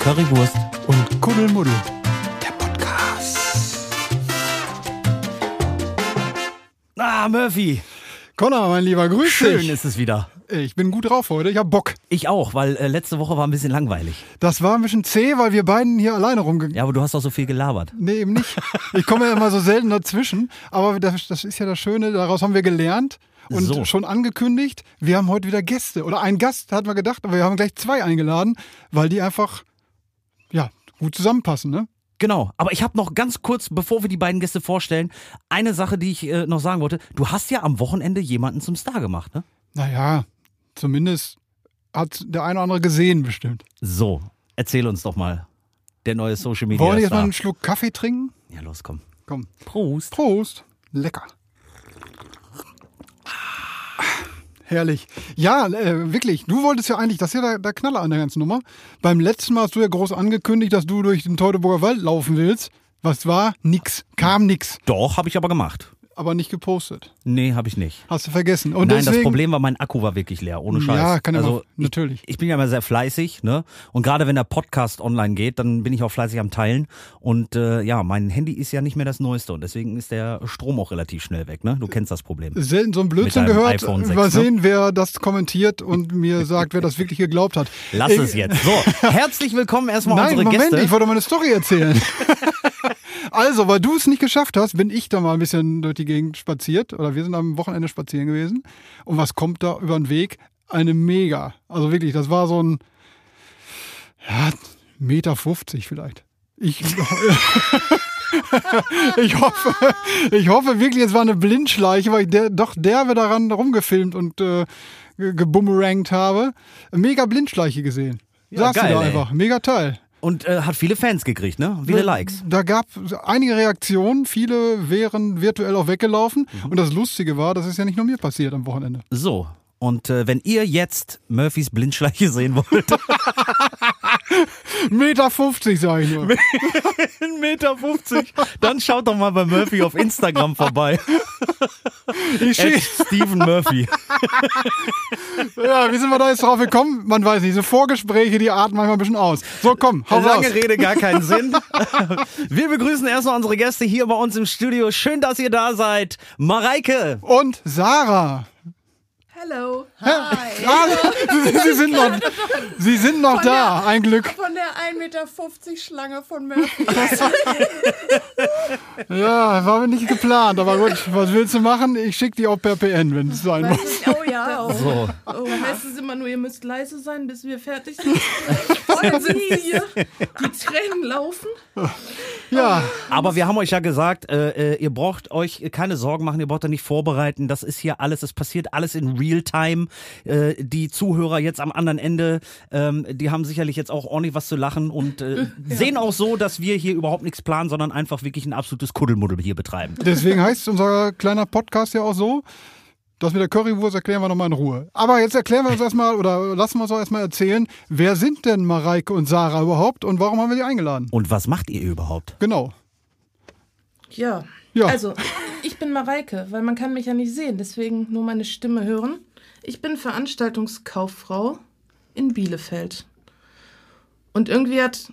Currywurst und Kuddelmuddel. Der Podcast. Ah, Murphy. Connor, mein Lieber, grüß Schön dich. ist es wieder. Ich bin gut drauf heute, ich hab Bock. Ich auch, weil äh, letzte Woche war ein bisschen langweilig. Das war ein bisschen zäh, weil wir beiden hier alleine rumgegangen Ja, aber du hast auch so viel gelabert. Nee, eben nicht. Ich komme ja immer so selten dazwischen. Aber das, das ist ja das Schöne, daraus haben wir gelernt und So. schon angekündigt, wir haben heute wieder Gäste. Oder einen Gast, hatten wir gedacht, aber wir haben gleich zwei eingeladen, weil die einfach, ja, gut zusammenpassen, ne? Genau, aber ich habe noch ganz kurz, bevor wir die beiden Gäste vorstellen, eine Sache, die ich äh, noch sagen wollte. Du hast ja am Wochenende jemanden zum Star gemacht, ne? Naja, zumindest hat der eine oder andere gesehen bestimmt. So, erzähl uns doch mal. Der neue Social Media Wollen wir jetzt mal einen Schluck Kaffee trinken? Ja, los, komm. Komm. Prost. Prost. Lecker. Herrlich. Ja, äh, wirklich. Du wolltest ja eigentlich, das ist ja der, der Knaller an der ganzen Nummer. Beim letzten Mal hast du ja groß angekündigt, dass du durch den Teutoburger Wald laufen willst. Was war? Nix. Kam nix. Doch, habe ich aber gemacht. Aber nicht gepostet. Nee, habe ich nicht. Hast du vergessen. Und Nein, deswegen, das Problem war, mein Akku war wirklich leer, ohne Scheiß. Ja, kann ja also, mal- natürlich. Ich, ich bin ja immer sehr fleißig, ne? Und gerade wenn der Podcast online geht, dann bin ich auch fleißig am Teilen. Und äh, ja, mein Handy ist ja nicht mehr das Neueste und deswegen ist der Strom auch relativ schnell weg, ne? Du kennst das Problem. selten so ein Blödsinn gehört. iPhone 6, Mal ne? sehen, wer das kommentiert und mir sagt, wer das wirklich geglaubt hat. Lass Ich- es jetzt. So, herzlich willkommen erstmal Nein, unsere Moment, Gäste. ich wollte meine Story erzählen. also, weil du es nicht geschafft hast, bin ich da mal ein bisschen durch die Gegend spaziert oder wir sind am Wochenende spazieren gewesen. Und was kommt da über den Weg? Eine Mega. Also wirklich, das war so ein ja, Meter 50 vielleicht. Ich, ich hoffe, ich hoffe wirklich, es war eine Blindschleiche, weil ich der, doch derbe daran rumgefilmt und äh, ge- geboomerangt habe. Mega Blindschleiche gesehen. Ja, Sagst geil, du da einfach. Mega toll. Und äh, hat viele Fans gekriegt, ne? Viele Likes. Da gab einige Reaktionen, viele wären virtuell auch weggelaufen. Mhm. Und das Lustige war, das ist ja nicht nur mir passiert am Wochenende. So. Und äh, wenn ihr jetzt Murphys Blindschleiche sehen wollt, Meter 50, sag ich nur. 1,50 Meter, dann schaut doch mal bei Murphy auf Instagram vorbei. Ich Stephen Murphy. ja, wie sind wir da jetzt drauf gekommen? Man weiß nicht, so Vorgespräche, die atmen manchmal ein bisschen aus. So, komm, hau raus. Lange Rede, gar keinen Sinn. Wir begrüßen erstmal unsere Gäste hier bei uns im Studio. Schön, dass ihr da seid. Mareike. Und Sarah. Hello. Ah, Sie sind noch, Sie sind noch da, ein Glück. Von der 1,50 Meter Schlange von Murphy. Ja, war nicht geplant, aber gut, was willst du machen? Ich schicke die auch per PN, wenn es sein muss. oh ja. Oh. So. Oh, heißt es immer nur, ihr müsst leise sein, bis wir fertig sind. Sind wir hier, die Tränen laufen. Ja, Aber wir haben euch ja gesagt, äh, äh, ihr braucht euch keine Sorgen machen, ihr braucht da nicht vorbereiten. Das ist hier alles, es passiert alles in Realtime. Äh, die Zuhörer jetzt am anderen Ende, ähm, die haben sicherlich jetzt auch ordentlich was zu lachen und äh, sehen auch so, dass wir hier überhaupt nichts planen, sondern einfach wirklich ein absolutes Kuddelmuddel hier betreiben. deswegen heißt unser kleiner Podcast ja auch so. Das mit der Currywurst erklären wir nochmal in Ruhe. Aber jetzt erklären wir uns erstmal oder lassen wir uns auch erstmal erzählen, wer sind denn Mareike und Sarah überhaupt und warum haben wir die eingeladen? Und was macht ihr überhaupt? Genau. Ja. Ja. Also, ich bin Mareike, weil man kann mich ja nicht sehen, deswegen nur meine Stimme hören. Ich bin Veranstaltungskauffrau in Bielefeld. Und irgendwie hat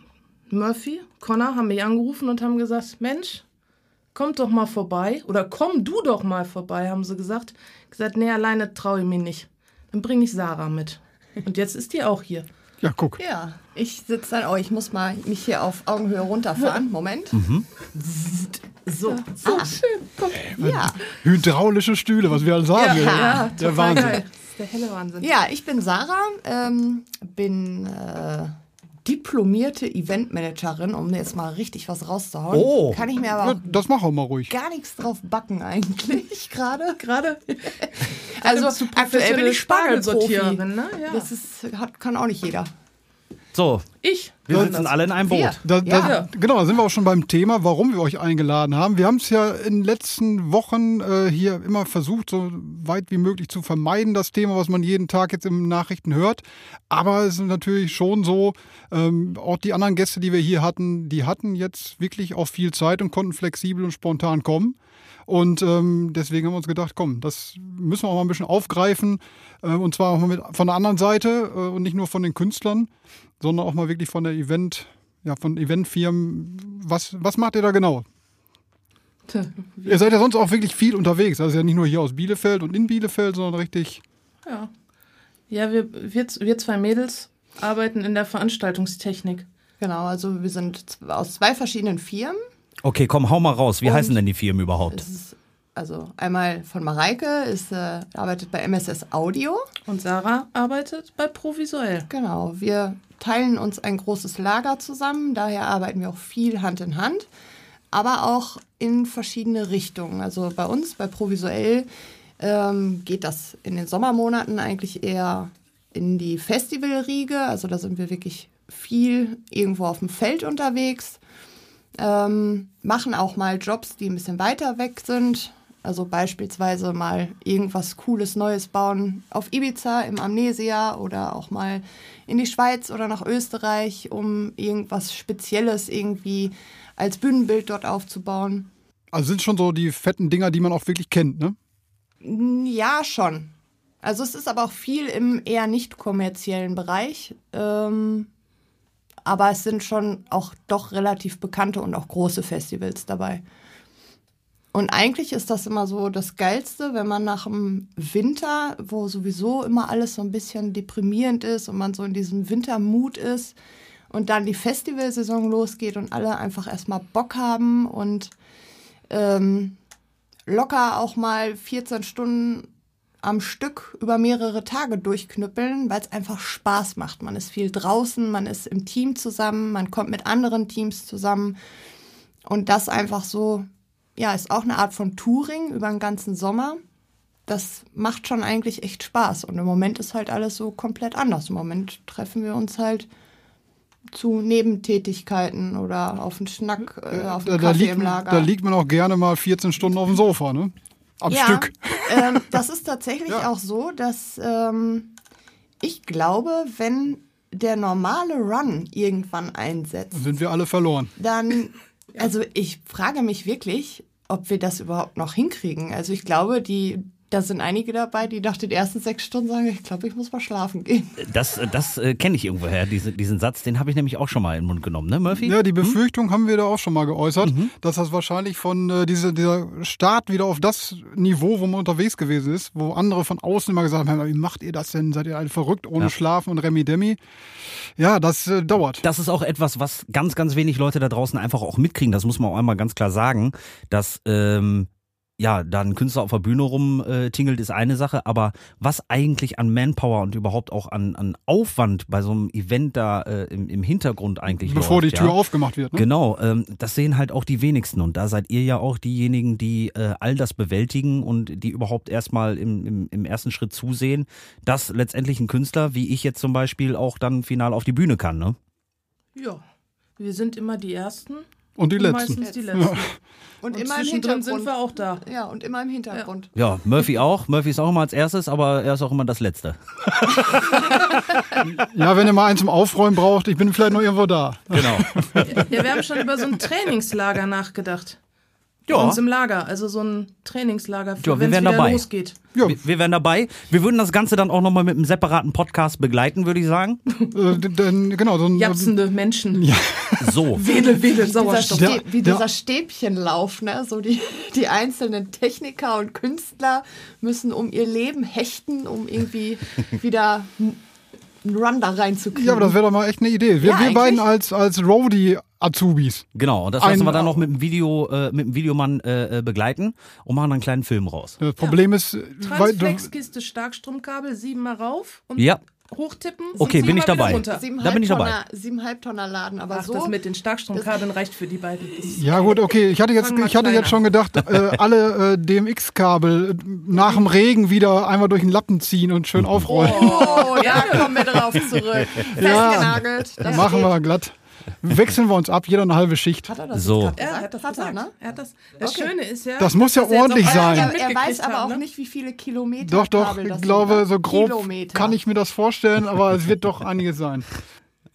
Murphy, Connor, haben mich angerufen und haben gesagt, Mensch, kommt doch mal vorbei. Oder komm du doch mal vorbei, haben sie gesagt. Gesagt, nee, alleine traue ich mich nicht. Dann bringe ich Sarah mit. Und jetzt ist die auch hier. Ja, guck. Ja, ich sitze dann, oh, ich muss mal mich hier auf Augenhöhe runterfahren. Moment. So, So schön. Guck. Ja. Hydraulische Stühle, was wir alle sagen. Ja, der total Wahnsinn. geil. Das ist der helle Wahnsinn. ja, ich bin Sarah, ähm, bin äh, diplomierte Eventmanagerin, um jetzt mal richtig was rauszuhauen. Oh. Kann ich mir Ja, aber das mach auch mal ruhig. gar nichts drauf backen eigentlich gerade. Gerade Also zu aktuell bin ich. Spargelsortiererin, ne? Ja. Das ist, hat, kann auch nicht jeder. So, ich. wir sitzen alle in einem Boot. Da, da, Ja. Genau, da sind wir auch schon beim Thema, warum wir euch eingeladen haben. Wir haben es ja in den letzten Wochen äh, hier immer versucht, so weit wie möglich zu vermeiden, das Thema, was man jeden Tag jetzt im Nachrichten hört. Aber es ist natürlich schon so, ähm, auch die anderen Gäste, die wir hier hatten, die hatten jetzt wirklich auch viel Zeit und konnten flexibel und spontan kommen. Und ähm, deswegen haben wir uns gedacht, komm, das müssen wir auch mal ein bisschen aufgreifen. Äh, und zwar auch mal mit, von der anderen Seite äh, und nicht nur von den Künstlern, sondern auch mal wirklich von der Event, ja, von Eventfirmen. Was, was macht ihr da genau? Ihr seid ja sonst auch wirklich viel unterwegs. Also ja nicht nur hier aus Bielefeld und in Bielefeld, sondern richtig. Ja. Ja, wir, wir, wir zwei Mädels arbeiten in der Veranstaltungstechnik. Genau, also wir sind aus zwei verschiedenen Firmen. Okay, komm, hau mal raus. Wie Und- heißen denn die Firmen überhaupt? Also einmal von Mareike, ist, äh, arbeitet bei MSS Audio. Und Sarah arbeitet bei Provisuell. Genau, wir teilen uns ein großes Lager zusammen, daher arbeiten wir auch viel Hand in Hand, aber auch in verschiedene Richtungen. Also bei uns, bei Provisuell, ähm, geht das in den Sommermonaten eigentlich eher in die Festivalriege. Also da sind wir wirklich viel irgendwo auf dem Feld unterwegs. Ähm, machen auch mal Jobs, die ein bisschen weiter weg sind. Also beispielsweise mal irgendwas Cooles Neues bauen auf Ibiza, im Amnesia oder auch mal in die Schweiz oder nach Österreich, um irgendwas Spezielles irgendwie als Bühnenbild dort aufzubauen. Also sind schon so die fetten Dinger, die man auch wirklich kennt, ne? Ja, schon. Also es ist aber auch viel im eher nicht kommerziellen Bereich. Ähm, aber es sind schon auch doch relativ bekannte und auch große Festivals dabei. Und eigentlich ist das immer so das Geilste, wenn man nach dem Winter, wo sowieso immer alles so ein bisschen deprimierend ist und man so in diesem Wintermut ist und dann die Festivalsaison losgeht und alle einfach erstmal Bock haben und ähm, locker auch mal 14 Stunden am Stück über mehrere Tage durchknüppeln, weil es einfach Spaß macht. Man ist viel draußen, man ist im Team zusammen, man kommt mit anderen Teams zusammen und das einfach so, ja, ist auch eine Art von Touring über den ganzen Sommer. Das macht schon eigentlich echt Spaß und im Moment ist halt alles so komplett anders. Im Moment treffen wir uns halt zu Nebentätigkeiten oder auf einen Schnack, äh, auf Da, einen da, Kaffee liegt, im Lager. da liegt man auch gerne mal 14 Stunden auf dem Sofa, ne? Am ja, Stück. Ähm, das ist tatsächlich Ja. auch so, dass ähm, ich glaube, wenn der normale Run irgendwann einsetzt, Dann sind wir alle verloren. dann, also ich frage mich wirklich, ob wir das überhaupt noch hinkriegen. Also ich glaube, die, da sind einige dabei, die nach den ersten sechs Stunden sagen, ich glaube, ich muss mal schlafen gehen. Das, das äh, kenne ich irgendwoher, diese, diesen Satz, den habe ich nämlich auch schon mal in den Mund genommen, ne, Murphy? Ja, die Befürchtung haben wir da auch schon mal geäußert, Mhm. dass das wahrscheinlich von äh, diese, dieser Start wieder auf das Niveau, wo man unterwegs gewesen ist, wo andere von außen immer gesagt haben, wie macht ihr das denn? Seid ihr alle verrückt ohne Ja. Schlafen und Remi Demi? Ja, das äh, dauert. Das ist auch etwas, was ganz, ganz wenig Leute da draußen einfach auch mitkriegen. Das muss man auch einmal ganz klar sagen, dass ähm, ja, da ein Künstler auf der Bühne rumtingelt, ist eine Sache, aber was eigentlich an Manpower und überhaupt auch an, an Aufwand bei so einem Event da äh, im, im Hintergrund eigentlich Bevor läuft, die Tür ja. aufgemacht wird. Ne? Genau, ähm, das sehen halt auch die wenigsten und da seid ihr ja auch diejenigen, die äh, all das bewältigen und die überhaupt erstmal im, im, im ersten Schritt zusehen, dass letztendlich ein Künstler, wie ich jetzt zum Beispiel, auch dann final auf die Bühne kann, ne? Ja. Wir sind immer die Ersten. Und die und letzten. meistens die Letzten. Und, Und immer im Hintergrund. sind wir auch da. Ja, und immer im Hintergrund. Ja, Murphy auch. Murphy ist auch immer als erstes, aber er ist auch immer das Letzte. Ja, wenn ihr mal einen zum Aufräumen braucht, ich bin vielleicht noch irgendwo da. Genau. Ja, wir haben schon über so ein Trainingslager nachgedacht. Bei Ja. uns im Lager, also so ein Trainingslager für Ja, wenn es wieder dabei. losgeht. Ja, Wir, wir wären dabei. Wir würden das Ganze dann auch nochmal mit einem separaten Podcast begleiten, würde ich sagen. äh, denn, genau, so ein, Japsende Menschen. So. Wedel, wedel, Dieser Sauerstoff. Stä wie dieser Stäbchenlauf, ne? So die, die einzelnen Techniker und Künstler müssen um ihr Leben hechten, um irgendwie wieder einen Run da reinzukriegen. ja, aber das wäre doch mal echt eine Idee. Wir, Ja, wir beiden als, als Roadie-Azubis. Genau. Und das lassen wir dann noch mit dem Video, äh, mit dem Videomann äh, äh, begleiten und machen dann einen kleinen Film raus. Das Problem ist, weil, du, Transflexkiste, Starkstromkabel, siebenmal rauf und Ja. Hochtippen. Okay, bin ich dabei. Da bin ich dabei. Tonner, siebeneinhalb Tonner Laden, aber Ach, so. das mit den Starkstromkabeln reicht für die beiden. Das ja gut, okay. Ich hatte jetzt, ich hatte jetzt schon gedacht, äh, alle äh, DMX-Kabel äh, nach dem Regen wieder einmal durch den Lappen ziehen und schön aufrollen. Oh, ja, kommen wir drauf zurück. Festgenagelt. Das Machen wir glatt. Wechseln wir uns ab, jeder eine halbe Schicht. Hat er das So. gerade er gesagt? hat das Hat er, gesagt. ne? Er hat das. Das Okay. Schöne ist ja. Das muss ja ordentlich sein. Er, er weiß aber auch ne? nicht, wie viele Kilometer Doch, doch, Kabel das ich glaube, sind. so grob Kilometer. kann ich mir das vorstellen, aber es wird doch einiges sein.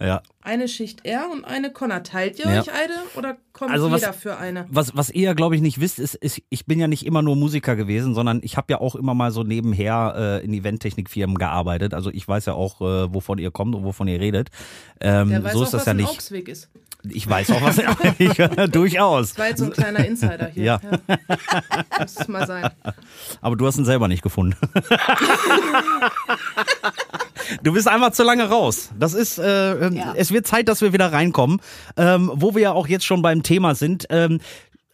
Ja. Eine Schicht R und eine Connor. Teilt ihr Ja. euch eine oder kommt Also was- jeder für eine? Was, was ihr, glaube ich, nicht wisst, ist, ist, ich bin ja nicht immer nur Musiker gewesen, sondern ich habe ja auch immer mal so nebenher äh, in Eventtechnikfirmen gearbeitet. Also ich weiß ja auch, äh, wovon ihr kommt und wovon ihr redet. Ähm, Der weiß so auch, ist das was ja ein nicht. Augsweg ist. Ich weiß auch was. ich, durchaus. Das war jetzt so ein kleiner Insider hier. Ja. Muss es mal sein. Aber du hast ihn selber nicht gefunden. du bist einfach zu lange raus. Das ist, äh, Ja. es wird Zeit, dass wir wieder reinkommen, ähm, wo wir ja auch jetzt schon beim Thema sind. Ähm,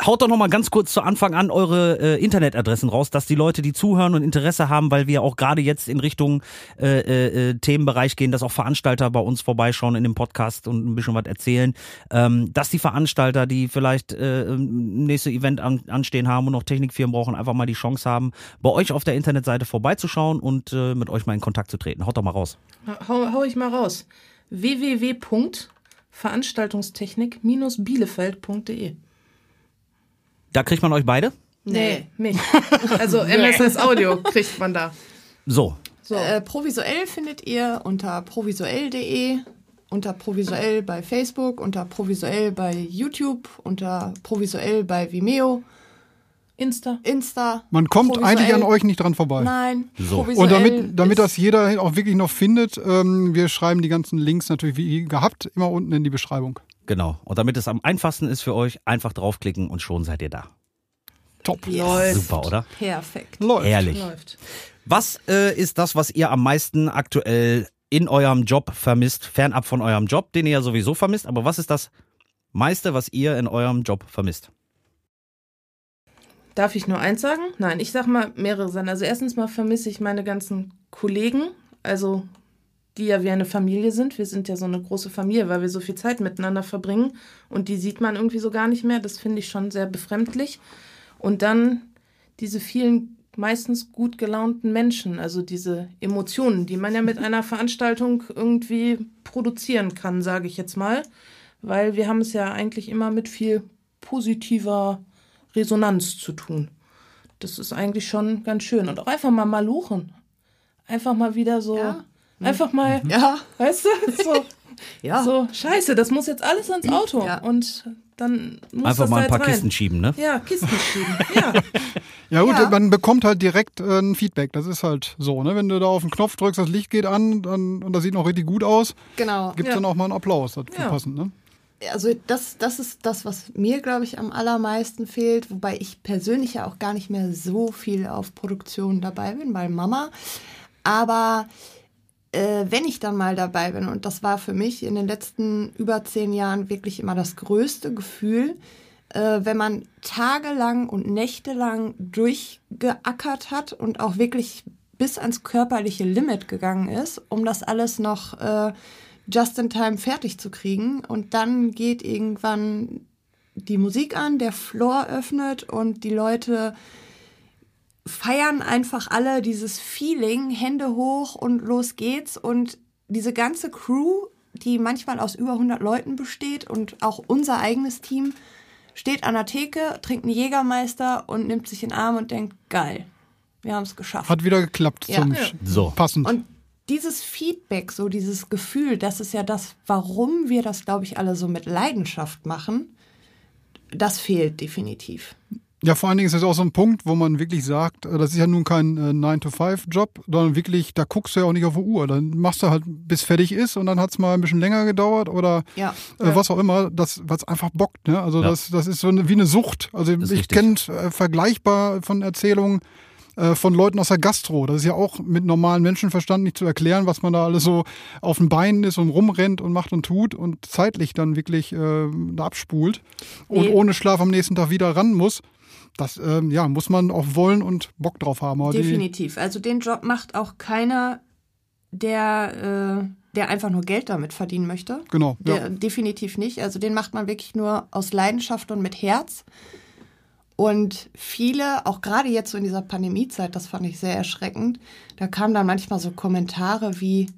Haut doch noch mal ganz kurz zu Anfang an eure äh, Internetadressen raus, dass die Leute, die zuhören und Interesse haben, weil wir auch gerade jetzt in Richtung äh, äh, Themenbereich gehen, dass auch Veranstalter bei uns vorbeischauen in dem Podcast und ein bisschen was erzählen, ähm, dass die Veranstalter, die vielleicht äh, ein nächste Event an, anstehen haben und noch Technikfirmen brauchen, einfach mal die Chance haben, bei euch auf der Internetseite vorbeizuschauen und äh, mit euch mal in Kontakt zu treten. Haut doch mal raus. Hau, hau ich mal raus. www.veranstaltungstechnik-bielefeld.de Da kriegt man euch beide. Nee, mich. Also MSS Audio kriegt man da. So, So. Äh, Provisuell findet ihr unter provisuell.de, unter Provisuell bei Facebook, unter Provisuell bei YouTube, unter Provisuell bei Vimeo, Insta. Insta. Man kommt Provisuell- eigentlich an euch nicht dran vorbei. Nein. So. Und damit, damit das jeder auch wirklich noch findet, ähm, wir schreiben die ganzen Links natürlich wie gehabt immer unten in die Beschreibung. Genau. Und damit es am einfachsten ist für euch, einfach draufklicken und schon seid ihr da. Top. Läuft. Super, oder? Perfekt. Läuft. Ehrlich. Läuft. Was äh, ist das, was ihr am meisten aktuell in eurem Job vermisst, fernab von eurem Job, den ihr ja sowieso vermisst, aber was ist das meiste, was ihr in eurem Job vermisst? Darf ich nur eins sagen? Nein, ich sag mal mehrere Sachen. Also erstens mal vermisse ich meine ganzen Kollegen, also die ja wie eine Familie sind. Wir sind ja so eine große Familie, weil wir so viel Zeit miteinander verbringen und die sieht man irgendwie so gar nicht mehr. Das finde ich schon sehr befremdlich. Und dann diese vielen meistens gut gelaunten Menschen, also diese Emotionen, die man ja mit einer Veranstaltung irgendwie produzieren kann, sage ich jetzt mal, weil wir haben es ja eigentlich immer mit viel positiver Resonanz zu tun. Das ist eigentlich schon ganz schön. Und auch einfach mal maluchen. Einfach mal wieder so, Ja. Einfach mal, Ja. weißt du, so, Ja. so, scheiße, das muss jetzt alles ans Auto. Ja. Und dann muss Einfach das mal ein paar rein. Kisten schieben, ne? Ja, Kisten schieben. Ja, Ja gut, Ja. man bekommt halt direkt äh, ein Feedback. Das ist halt so, ne? Wenn du da auf den Knopf drückst, das Licht geht an dann, und das sieht noch richtig gut aus, Genau. gibt's Ja. dann auch mal einen Applaus dafür Ja. passend, ne? Also das, das ist das, was mir, glaube ich, am allermeisten fehlt, wobei ich persönlich ja auch gar nicht mehr so viel auf Produktion dabei bin, weil Mama. Aber äh, wenn ich dann mal dabei bin, und das war für mich in den letzten über zehn Jahren wirklich immer das größte Gefühl, äh, wenn man tagelang und nächtelang durchgeackert hat und auch wirklich bis ans körperliche Limit gegangen ist, um das alles noch äh, just in time fertig zu kriegen. Und dann geht irgendwann die Musik an, der Floor öffnet und die Leute feiern einfach alle dieses Feeling, Hände hoch und los geht's. Und diese ganze Crew, die manchmal aus über 100 Leuten besteht und auch unser eigenes Team, steht an der Theke, trinkt einen Jägermeister und nimmt sich in den Arm und denkt, geil, wir haben es geschafft. Hat wieder geklappt Ja. zum So. passend. Und dieses Feedback, so dieses Gefühl, das ist ja das, warum wir das, glaube ich, alle so mit Leidenschaft machen, das fehlt definitiv. Ja, vor allen Dingen ist das auch so ein Punkt, wo man wirklich sagt, äh, das ist ja nun kein äh, 9-to-5-Job, sondern wirklich, da guckst du ja auch nicht auf die Uhr. Dann machst du halt, bis fertig ist und dann hat's mal ein bisschen länger gedauert oder Ja. äh, was auch immer, das was einfach bockt. Ne? Also Ja. das, das ist so eine, wie eine Sucht. Also ich kenne äh, vergleichbar von Erzählungen äh, von Leuten aus der Gastro. Das ist ja auch mit normalem Menschenverstand nicht zu erklären, was man da alles so auf den Beinen ist und rumrennt und macht und tut und zeitlich dann wirklich äh, da abspult und Nee. ohne Schlaf am nächsten Tag wieder ran muss. Das ähm, ja, muss man auch wollen und Bock drauf haben. Die, Definitiv. Also den Job macht auch keiner, der, äh, der einfach nur Geld damit verdienen möchte. genau. Der, Ja. Definitiv nicht. Also den macht man wirklich nur aus Leidenschaft und mit Herz. Und viele, auch gerade jetzt so in dieser Pandemiezeit, das fand ich sehr erschreckend, da kamen dann manchmal so Kommentare wie,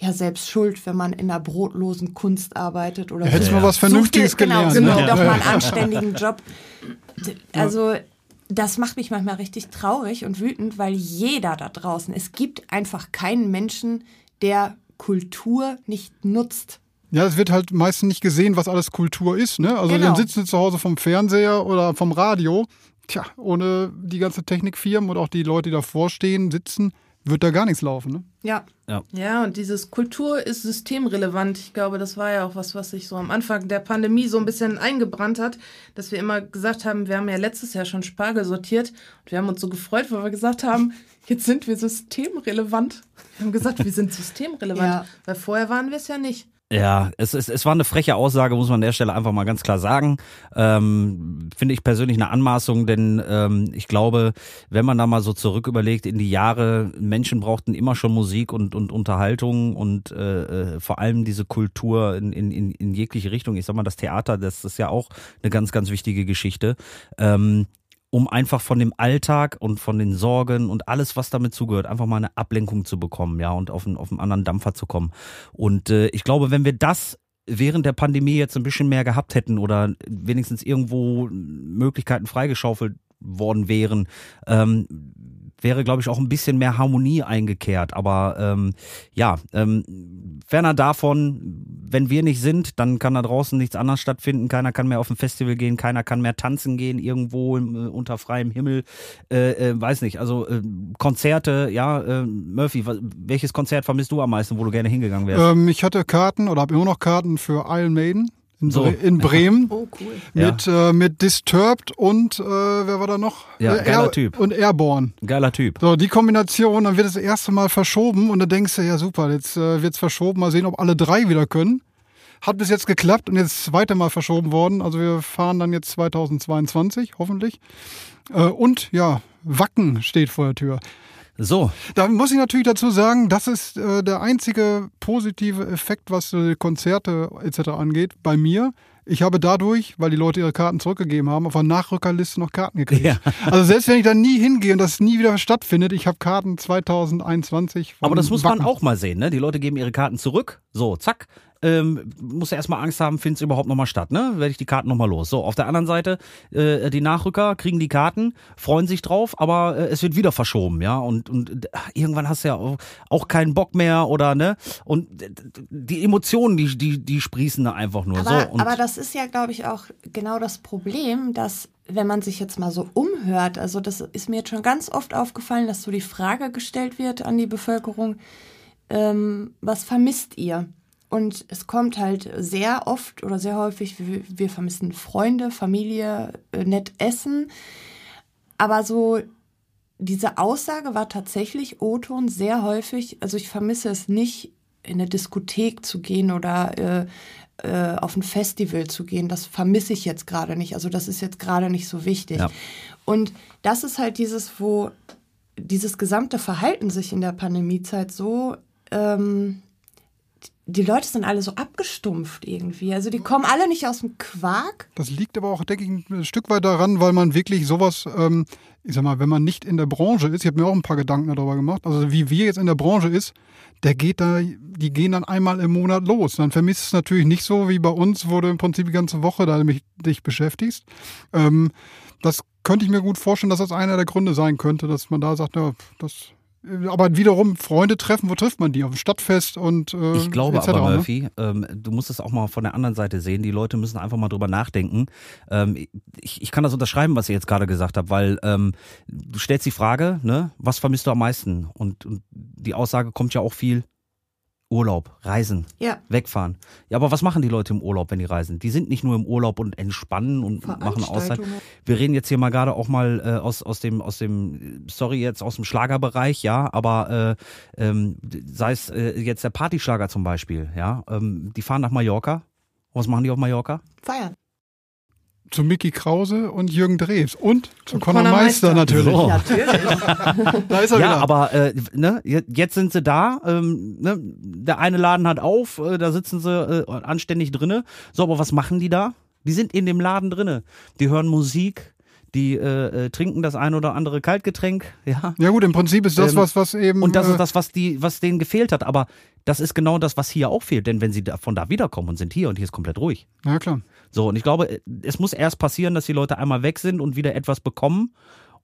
ja, selbst schuld, wenn man in einer brotlosen Kunst arbeitet oder hättest so. mal was Vernünftiges Such dir, gelernt, Genau, ne? such dir doch mal einen anständigen Job. Also, das macht mich manchmal richtig traurig und wütend, weil jeder da draußen, es gibt einfach keinen Menschen, der Kultur nicht nutzt. Ja, es wird halt meistens nicht gesehen, was alles Kultur ist. Ne? Also Genau. dann sitzen sie zu Hause vom Fernseher oder vom Radio. Tja, ohne die ganze Technikfirmen und auch die Leute, die davor stehen, sitzen, wird da gar nichts laufen. Ne? Ja. Ja, und dieses Kultur ist systemrelevant. Ich glaube, das war ja auch was, was sich so am Anfang der Pandemie so ein bisschen eingebrannt hat, dass wir immer gesagt haben, wir haben ja letztes Jahr schon Spargel sortiert und wir haben uns so gefreut, weil wir gesagt haben, jetzt sind wir systemrelevant. Wir haben gesagt, wir sind systemrelevant, Ja. weil vorher waren wir es ja nicht. Ja, es, es, es war eine freche Aussage, muss man an der Stelle einfach mal ganz klar sagen. Ähm, Finde ich persönlich eine Anmaßung, denn ähm, ich glaube, wenn man da mal so zurück überlegt in die Jahre, Menschen brauchten immer schon Musik und, und Unterhaltung und äh, äh, vor allem diese Kultur in, in, in, in jegliche Richtung. Ich sag mal, das Theater, das ist ja auch eine ganz, ganz wichtige Geschichte. Ähm, um einfach von dem Alltag und von den Sorgen und alles, was damit zugehört, einfach mal eine Ablenkung zu bekommen, ja, und auf einen, auf einen anderen Dampfer zu kommen. Und äh, ich glaube, wenn wir das während der Pandemie jetzt ein bisschen mehr gehabt hätten oder wenigstens irgendwo Möglichkeiten freigeschaufelt worden wären, ähm, wäre, glaube ich, auch ein bisschen mehr Harmonie eingekehrt. Aber ähm, ja, ähm, ferner davon, wenn wir nicht sind, dann kann da draußen nichts anderes stattfinden. Keiner kann mehr auf ein Festival gehen, keiner kann mehr tanzen gehen, irgendwo im, äh, unter freiem Himmel. Äh, äh, weiß nicht, also äh, Konzerte, ja, äh, Murphy, welches Konzert vermisst du am meisten, wo du gerne hingegangen wärst? Ähm, ich hatte Karten oder habe immer noch Karten für Iron Maiden in, So. Bre in Bremen. Oh, cool. Ja. Mit, äh, mit Disturbed und äh, wer war da noch? Ja, äh, geiler Air- Typ. Und Airborne. Geiler Typ. So, die Kombination, dann wird das erste Mal verschoben und dann denkst du, ja super, jetzt äh, wird's verschoben, mal sehen, ob alle drei wieder können. Hat bis jetzt geklappt und jetzt das zweite Mal verschoben worden. Also wir fahren dann jetzt 2022, hoffentlich. Äh, und ja, Wacken steht vor der Tür. So, Da muss ich natürlich dazu sagen, das ist äh, der einzige positive Effekt, was äh, Konzerte etc. angeht, bei mir. Ich habe dadurch, weil die Leute ihre Karten zurückgegeben haben, auf einer Nachrückerliste noch Karten gekriegt. Ja. Also selbst wenn ich da nie hingehe und das nie wieder stattfindet, ich habe Karten 2021. von aber das muss man Wacken. auch mal sehen, ne? Die Leute geben ihre Karten zurück, so, zack. Ähm, muss ja erstmal Angst haben, findet es überhaupt nochmal statt, ne? Werde ich die Karten nochmal los. So, auf der anderen Seite, äh, die Nachrücker kriegen die Karten, freuen sich drauf, aber äh, es wird wieder verschoben, ja. Und, und irgendwann hast du ja auch, auch keinen Bock mehr oder ne? Und die Emotionen, die, die, die sprießen da einfach nur Aber, so. Aber das ist ja, glaube ich, auch genau das Problem, dass wenn man sich jetzt mal so umhört, also das ist mir jetzt schon ganz oft aufgefallen, dass so die Frage gestellt wird an die Bevölkerung, ähm, was vermisst ihr? Und es kommt halt sehr oft oder sehr häufig, wir, wir vermissen Freunde, Familie, äh, nett essen. Aber so diese Aussage war tatsächlich O-Ton sehr häufig. Also ich vermisse es nicht, in eine Diskothek zu gehen oder äh, äh, auf ein Festival zu gehen. Das vermisse ich jetzt gerade nicht. Also das ist jetzt gerade nicht so wichtig. Ja. Und das ist halt dieses, wo dieses gesamte Verhalten sich in der Pandemiezeit so ähm, die Leute sind alle so abgestumpft irgendwie. Also die kommen alle nicht aus dem Quark. Das liegt aber auch, denke ich, ein Stück weit daran, weil man wirklich sowas, ähm, ich sag mal, wenn man nicht in der Branche ist, ich habe mir auch ein paar Gedanken darüber gemacht, also wie wir jetzt in der Branche ist, der geht da, die gehen dann einmal im Monat los. Dann vermisst es natürlich nicht so wie bei uns, wo du im Prinzip die ganze Woche da mich, dich beschäftigst. Ähm, das könnte ich mir gut vorstellen, dass das einer der Gründe sein könnte, dass man da sagt, ja, das. Aber wiederum Freunde treffen, wo trifft man die? Auf dem Stadtfest und äh, Ich glaube etc., aber, ne? Murphy, ähm, du musst es auch mal von der anderen Seite sehen. Die Leute müssen einfach mal drüber nachdenken. Ähm, ich, ich kann das unterschreiben, was ihr jetzt gerade gesagt habt, weil ähm, du stellst die Frage, ne, was vermisst du am meisten? Und, und die Aussage kommt ja auch viel Urlaub, Reisen, Ja. wegfahren. Ja, aber was machen die Leute im Urlaub, wenn die reisen? Die sind nicht nur im Urlaub und entspannen und machen Auszeit. Wir reden jetzt hier mal gerade auch mal äh, aus, aus dem, aus dem, sorry, jetzt aus dem Schlagerbereich, ja, aber äh, ähm, sei es äh, jetzt der Partyschlager zum Beispiel, ja, ähm, die fahren nach Mallorca. Was machen die auf Mallorca? Feiern. Zu Mickey Krause und Jürgen Drews und zu Und Conor Conor Meister, Meister. natürlich. So. Natürlich. Da ist er Ja, wieder. aber äh, ne, je- jetzt sind sie da. Ähm, ne, der eine Laden hat auf, äh, da sitzen sie äh, anständig drinne. So, aber was machen die da? Die sind in dem Laden drinne. Die hören Musik, die äh, äh, trinken das ein oder andere Kaltgetränk, ja. Ja gut, im Prinzip ist das Ähm, was, was eben. Und das äh, ist das, was die, was denen gefehlt hat. Aber das ist genau das, was hier auch fehlt. Denn wenn sie da, von da wiederkommen und sind hier und hier ist komplett ruhig. Ja klar. So, und ich glaube, es muss erst passieren, dass die Leute einmal weg sind und wieder etwas bekommen,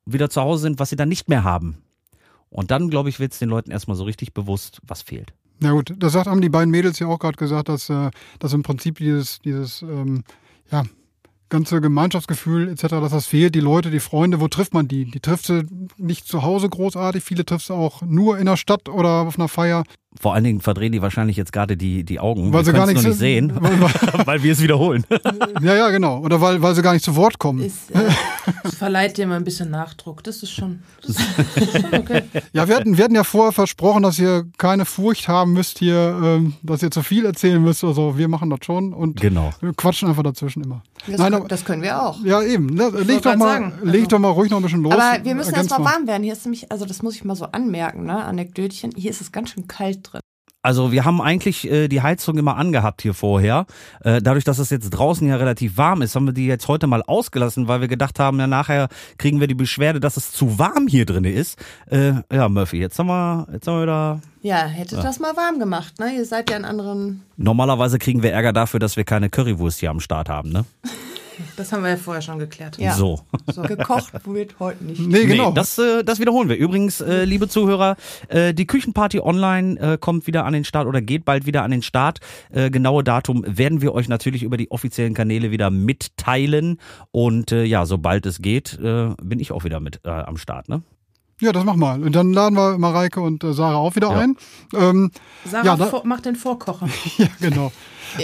wieder zu Hause sind, was sie dann nicht mehr haben. Und dann, glaube ich, wird es den Leuten erstmal so richtig bewusst, was fehlt. Na gut, das sagt, haben die beiden Mädels ja auch gerade gesagt, dass, äh, dass im Prinzip dieses, dieses ähm, ja, ganze Gemeinschaftsgefühl etc., dass das fehlt. Die Leute, die Freunde, wo trifft man die? Die trifft sie nicht zu Hause großartig, viele trifft sie auch nur in der Stadt oder auf einer Feier. Vor allen Dingen verdrehen die wahrscheinlich jetzt gerade die, die Augen, Weil wir sie gar nichts nicht sehen, weil- weil wir es wiederholen. Ja, ja, genau. Oder weil, weil sie gar nicht zu Wort kommen. Ist, äh, das verleiht dir mal ein bisschen Nachdruck. Das ist schon, das ist schon okay. Ja, wir hatten, wir hatten ja vorher versprochen, dass ihr keine Furcht haben müsst hier, ähm, dass ihr zu viel erzählen müsst. Also wir machen das schon und Genau. wir quatschen einfach dazwischen immer. Das, Nein, aber, das können wir auch. ja, eben. Ne? Leg, doch mal, sagen, leg also- doch mal ruhig noch ein bisschen los. Aber wir müssen erst mal warm werden. Hier ist nämlich, also das muss ich mal so anmerken, ne? Anekdötchen. Hier ist es ganz schön kalt. Also wir haben eigentlich äh, die Heizung immer angehabt hier vorher. Äh, dadurch, dass es jetzt draußen ja relativ warm ist, haben wir die jetzt heute mal ausgelassen, weil wir gedacht haben, ja nachher kriegen wir die Beschwerde, dass es zu warm hier drin ist. Äh, ja, Murphy, jetzt haben wir, jetzt haben wir da. Ja, hättet das mal warm gemacht, ne? Ihr seid ja in anderen. Normalerweise kriegen wir Ärger dafür, dass wir keine Currywurst hier am Start haben, ne? Das haben wir ja vorher schon geklärt. Ja. So. So. Gekocht wird heute nicht. Nee, genau. Nee, das, äh, das wiederholen wir. Übrigens, äh, liebe Zuhörer, äh, die Küchenparty online äh, kommt wieder an den Start oder geht bald wieder an den Start. Äh, genaue Datum werden wir euch natürlich über die offiziellen Kanäle wieder mitteilen. Und äh, ja, sobald es geht, äh, bin ich auch wieder mit äh, am Start. Ne? ja, das mach mal. Und dann laden wir Mareike und äh, Sarah auch wieder Ja. ein. Ähm, Sarah Ja, da- macht den Vorkocher. ja, genau.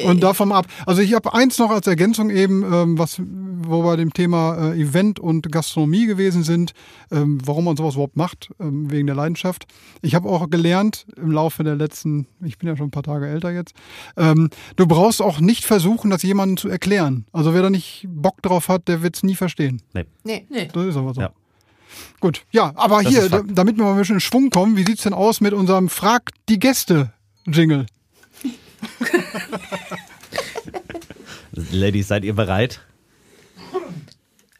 Und davon ab. Also ich habe eins noch als Ergänzung eben, ähm, was wo wir bei dem Thema äh, Event und Gastronomie gewesen sind, ähm, warum man sowas überhaupt macht, ähm, wegen der Leidenschaft. Ich habe auch gelernt im Laufe der letzten, ich bin ja schon ein paar Tage älter jetzt, ähm, du brauchst auch nicht versuchen, das jemandem zu erklären. Also wer da nicht Bock drauf hat, der wird es nie verstehen. Nee. Nee. Nee. Das ist aber so. Ja. Gut, ja, aber Das hier, damit wir mal ein bisschen in Schwung kommen, wie sieht's denn aus mit unserem Frag die Gäste-Jingle? Ladies, seid ihr bereit?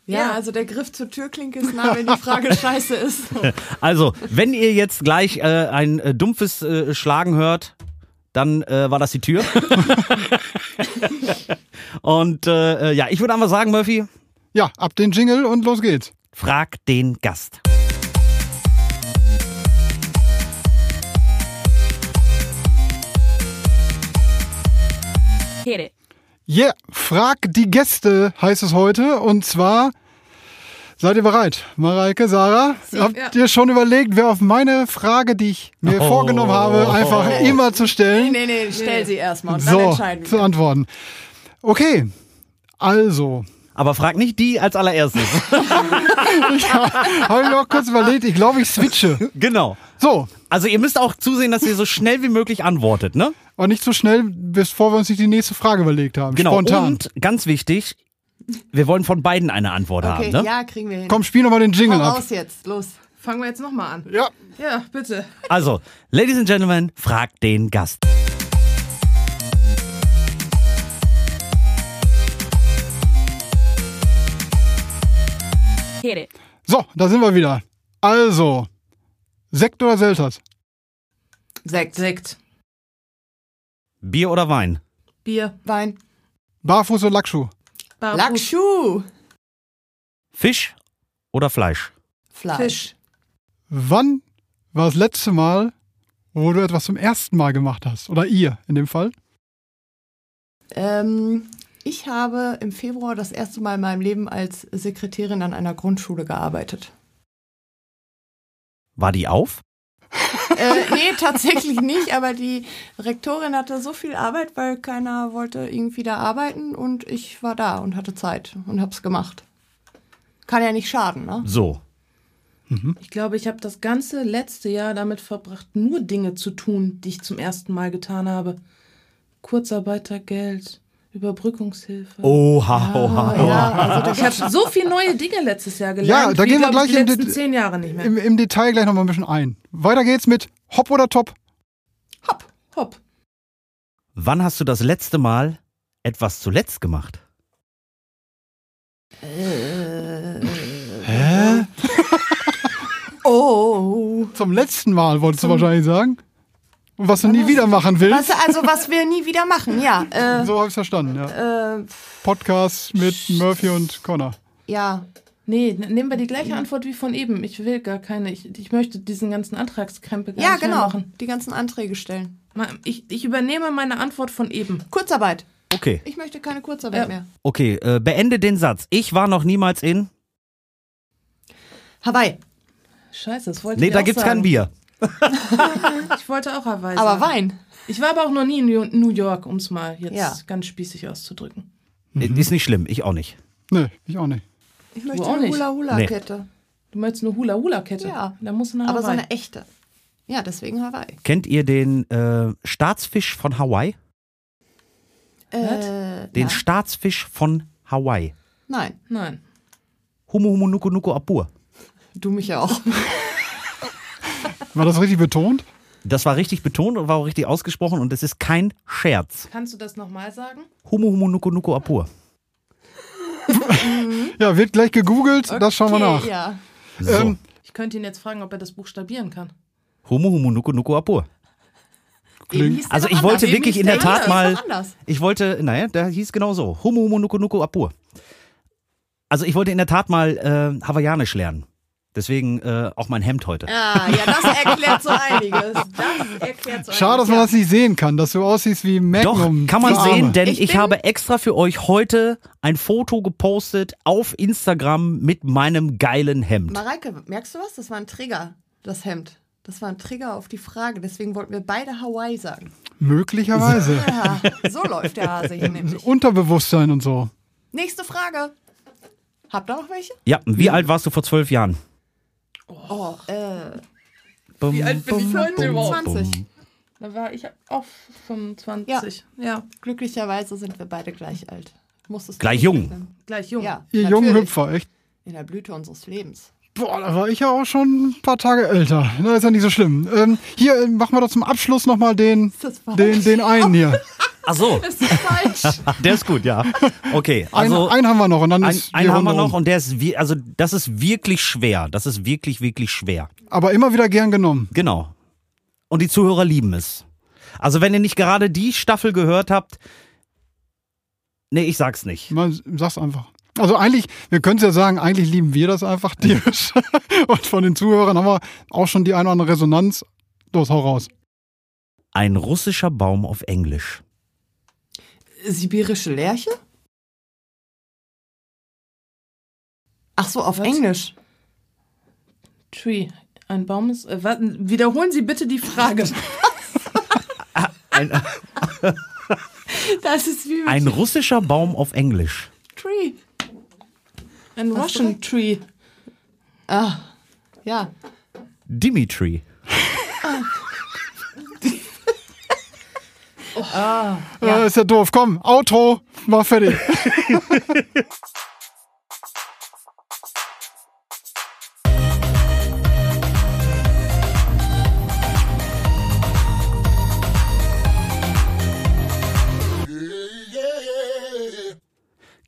Ja, Ja. also der Griff zur Türklinke ist nah, wenn die Frage scheiße ist. Also, wenn ihr jetzt gleich äh, ein äh, dumpfes äh, Schlagen hört, dann äh, war das die Tür. Und äh, äh, ja, ich würde einfach sagen, Murphy, Ja, ab den Jingle und los geht's. frag den Gast. Hit it. Yeah, frag die Gäste heißt es heute. Und zwar, seid ihr bereit? Mareike, Sarah, habt ja. ihr schon überlegt, wer auf meine Frage, die ich mir Oh. vorgenommen habe, einfach immer zu stellen, Nee, nee, stell sie erstmal und dann so entscheiden zu wir. antworten? Okay, also, Aber frag nicht die als allererstes. habe ich mir auch kurz überlegt, ich glaube, ich switche. genau. So, Also ihr müsst auch zusehen, dass ihr so schnell wie möglich antwortet, ne? Und nicht so schnell, bevor wir uns nicht die nächste Frage überlegt haben. Genau. Spontan. Und ganz wichtig, wir wollen von beiden eine Antwort Okay, haben, ne? ja, kriegen wir hin. Komm, spiel nochmal den Jingle Hau ab. raus jetzt, los. Fangen wir jetzt nochmal an. Ja, Ja, bitte. Also, Ladies and Gentlemen, frag den Gast. Hit it. so, da sind wir wieder. Also, Sekt oder Selters? Sekt, Sekt, Bier oder Wein? Bier, Wein, Barfuß oder Lackschuh? Barfuß, Lackschuh, Fisch oder Fleisch? Fleisch. Fisch. Wann war das letzte Mal, wo du etwas zum ersten Mal gemacht hast? Oder ihr in dem Fall? Ähm, ich habe im Februar das erste Mal in meinem Leben als Sekretärin an einer Grundschule gearbeitet. War die auf? Äh, nee, tatsächlich nicht, aber die Rektorin hatte so viel Arbeit, weil keiner wollte irgendwie da arbeiten und ich war da und hatte Zeit und hab's gemacht. Kann ja nicht schaden, ne? So. Ich glaube, ich habe das ganze letzte Jahr damit verbracht, nur Dinge zu tun, die ich zum ersten Mal getan habe. Kurzarbeitergeld, Überbrückungshilfe. Oha, oha, oha. Ja, also ich habe so viele neue Dinge letztes Jahr gelernt. Ja, da wie, gehen wir gleich in die letzten det- zehn Jahre nicht mehr. Im, Im Detail gleich nochmal ein bisschen ein. Weiter geht's mit Hop oder Top? Hopp, hopp. Wann hast du das letzte Mal etwas zuletzt gemacht? Hä? Oh. Zum letzten Mal wolltest du wahrscheinlich sagen. Und was du nie wieder machen willst. Was, also, was wir nie wieder machen, ja. Äh, So habe ich verstanden, ja. äh, Podcast mit Murphy und Connor. ja. Nee, nehmen wir die gleiche Antwort wie von eben. Ich will gar keine. Ich, ich möchte diesen ganzen Antragskrempel gar Ja, nicht mehr genau. machen. Die ganzen Anträge stellen. Ich, ich übernehme meine Antwort von eben. Kurzarbeit. Okay, Ich möchte keine Kurzarbeit Ja. mehr. okay, äh, beende den Satz. Ich war noch niemals in. Hawaii. Scheiße, das wollte Nee, ich da auch gibt's sagen. kein Bier. Ich wollte auch Hawaii Aber sagen. Wein. Ich war aber auch noch nie in New- York, um es mal jetzt Ja. ganz spießig auszudrücken. Ist nicht schlimm, ich auch nicht. Nee, ich auch nicht. Ich möchte auch eine. Hula-Hula-Kette. Du meinst eine Hula-Hula-Kette? Ja. Da muss eine Aber so eine echte. Ja, deswegen Hawaii. Kennt ihr den äh, Staatsfisch von Hawaii? Äh, Den nein. Staatsfisch von Hawaii. nein, Nein. Humu Humu Nuku Nuku Apur. du mich ja auch. War das richtig betont? Das war richtig betont und war auch richtig ausgesprochen und es ist kein Scherz. Kannst du das nochmal sagen? Humu Humu Nuku Nuku Apur. Ja, wird gleich gegoogelt, das schauen wir nach. Okay, Ja. So. Ähm, Ich könnte ihn jetzt fragen, ob er das buchstabieren kann. Humu Humu Nuku Nuku Apur. Also ich wollte anders. wirklich in der der Tat mal, ich wollte, naja, der hieß genau so. Humu Humu Nuku Nuku Apur. Also ich wollte in der Tat mal äh, Hawaiianisch lernen. Deswegen äh, auch mein Hemd heute. Ah, ja, das erklärt so einiges. Das erklärt so schade, dass man das nicht sehen kann, dass du aussiehst wie Doch, Magnum. kann man sehen, denn Ich ich, habe extra für euch heute ein Foto gepostet auf Instagram mit meinem geilen Hemd. Mareike, merkst du was? Das war ein Trigger, das Hemd. Das war ein Trigger auf die Frage. Deswegen wollten wir beide Hawaii sagen. Möglicherweise. Ja, so läuft der Hase hier nämlich. Unterbewusstsein und so. Nächste Frage. Habt ihr noch welche? Ja, wie alt warst du vor zwölf Jahren? Oh, äh, Wie alt bin ich heute überhaupt? 20. Da war ich auch 25. Ja, Glücklicherweise sind wir beide gleich alt. Musstest Gleich jung. rechnen. gleich jung. Ja, Ihr jungen. Hüpfer, echt. In der Blüte unseres Lebens. Boah, da war ich ja auch schon ein paar Tage älter. Na, ist ja nicht so schlimm. Ähm, hier, äh, machen wir doch zum Abschluss nochmal den, den, den einen hier. Ach so, Das ist falsch. der ist gut, ja. Okay, Einen, also einen haben wir noch und dann ein, ist einen haben wir noch um. und der ist, wie, also das ist wirklich schwer. Das ist wirklich, wirklich schwer. Aber immer wieder gern genommen. Genau. Und die Zuhörer lieben es. Also wenn ihr nicht gerade die Staffel gehört habt, nee, ich sag's nicht. Man sag's einfach. Also eigentlich, wir können es ja sagen, eigentlich lieben wir das einfach tierisch. Und von den Zuhörern haben wir auch schon die eine oder andere Resonanz. Los, hau raus. Ein russischer Baum auf Englisch. Sibirische Lerche? Ach so, auf Was? Englisch. Tree. Ein Baum ist. Äh, warten, wiederholen Sie bitte die Frage. Ein, Das ist wie ein russischer Baum auf Englisch. Tree. Ein Russian Tree. Ah, ja. Dimitri. Ja. ist ja doof. Komm, Outro, mach fertig.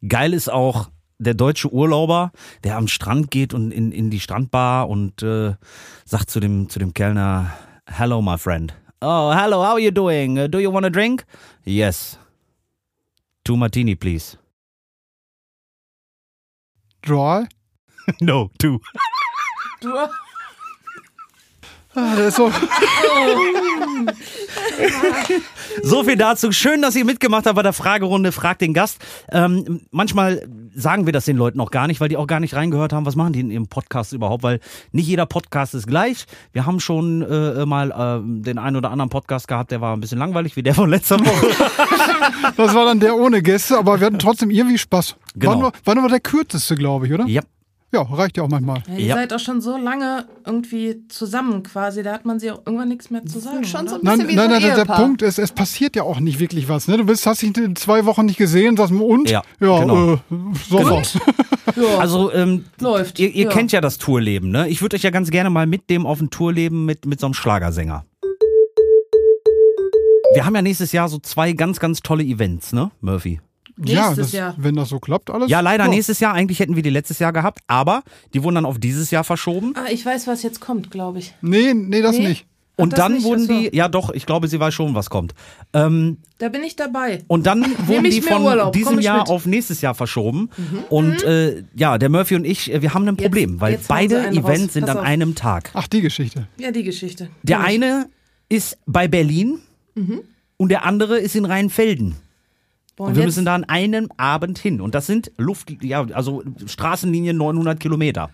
Geil ist auch der deutsche Urlauber, der am Strand geht und in, in die Strandbar und äh, sagt zu dem, zu dem Kellner, Hello, my friend. Oh, hello, how are you doing? Uh, do you want a drink? Yes. Two martini, please. Dry. No, two. Ah, so. So viel dazu. Schön, dass ihr mitgemacht habt bei der Fragerunde Frag den Gast. Ähm, manchmal sagen wir das den Leuten auch gar nicht, weil die auch gar nicht reingehört haben, was machen die in ihrem Podcast überhaupt, weil nicht jeder Podcast ist gleich. Wir haben schon äh, mal äh, den einen oder anderen Podcast gehabt, der war ein bisschen langweilig, wie der von letzter Woche. Das war dann der ohne Gäste, aber wir hatten trotzdem irgendwie Spaß. Genau. War, nur, war nur der kürzeste, glaube ich, oder? ja. Ja, reicht ja auch manchmal. ja, ihr Ja. seid auch schon so lange irgendwie zusammen quasi. Da hat man sie auch irgendwann nichts mehr zu sagen. schon so ein Nein, bisschen wie nein, so nein, ein der Ehepaar. Punkt ist, es passiert ja auch nicht wirklich was. Ne? Du bist, hast dich in zwei Wochen nicht gesehen, sagst und? Ja, ja genau. äh, so Genau. was. Ja, Also, ähm, läuft. ihr, ihr ja. kennt ja das Tourleben, ne? Ich würde euch ja ganz gerne mal mitnehmen auf ein Tourleben mit, mit so einem Schlagersänger. Wir haben ja nächstes Jahr so zwei ganz, ganz tolle Events, ne, Murphy? Ja, Nächstes das, Jahr. wenn das so klappt, alles. Ja, leider nächstes Jahr. Eigentlich hätten wir die letztes Jahr gehabt, aber die wurden dann auf dieses Jahr verschoben. Ah, ich weiß, was jetzt kommt, glaube ich. Nee, nee, das Nee. nicht. Und das dann nicht? wurden so. die, ja doch, ich glaube, sie weiß schon, was kommt. Ähm, Da bin ich dabei. und dann wurden die mir von Urlaub, diesem Jahr mit. Mhm. auf nächstes Jahr verschoben. Und äh, ja, der Murphy und ich, äh, wir haben ein Problem, weil jetzt hauen sie beide raus. Events sind an einem Tag. Ach, die Geschichte. Ja, die Geschichte. Der eine ist bei Berlin und der andere ist in Rheinfelden. Boah, Und, wir müssen da an einem Abend hin. Und das sind Luft, ja, also Straßenlinie 900 Kilometer.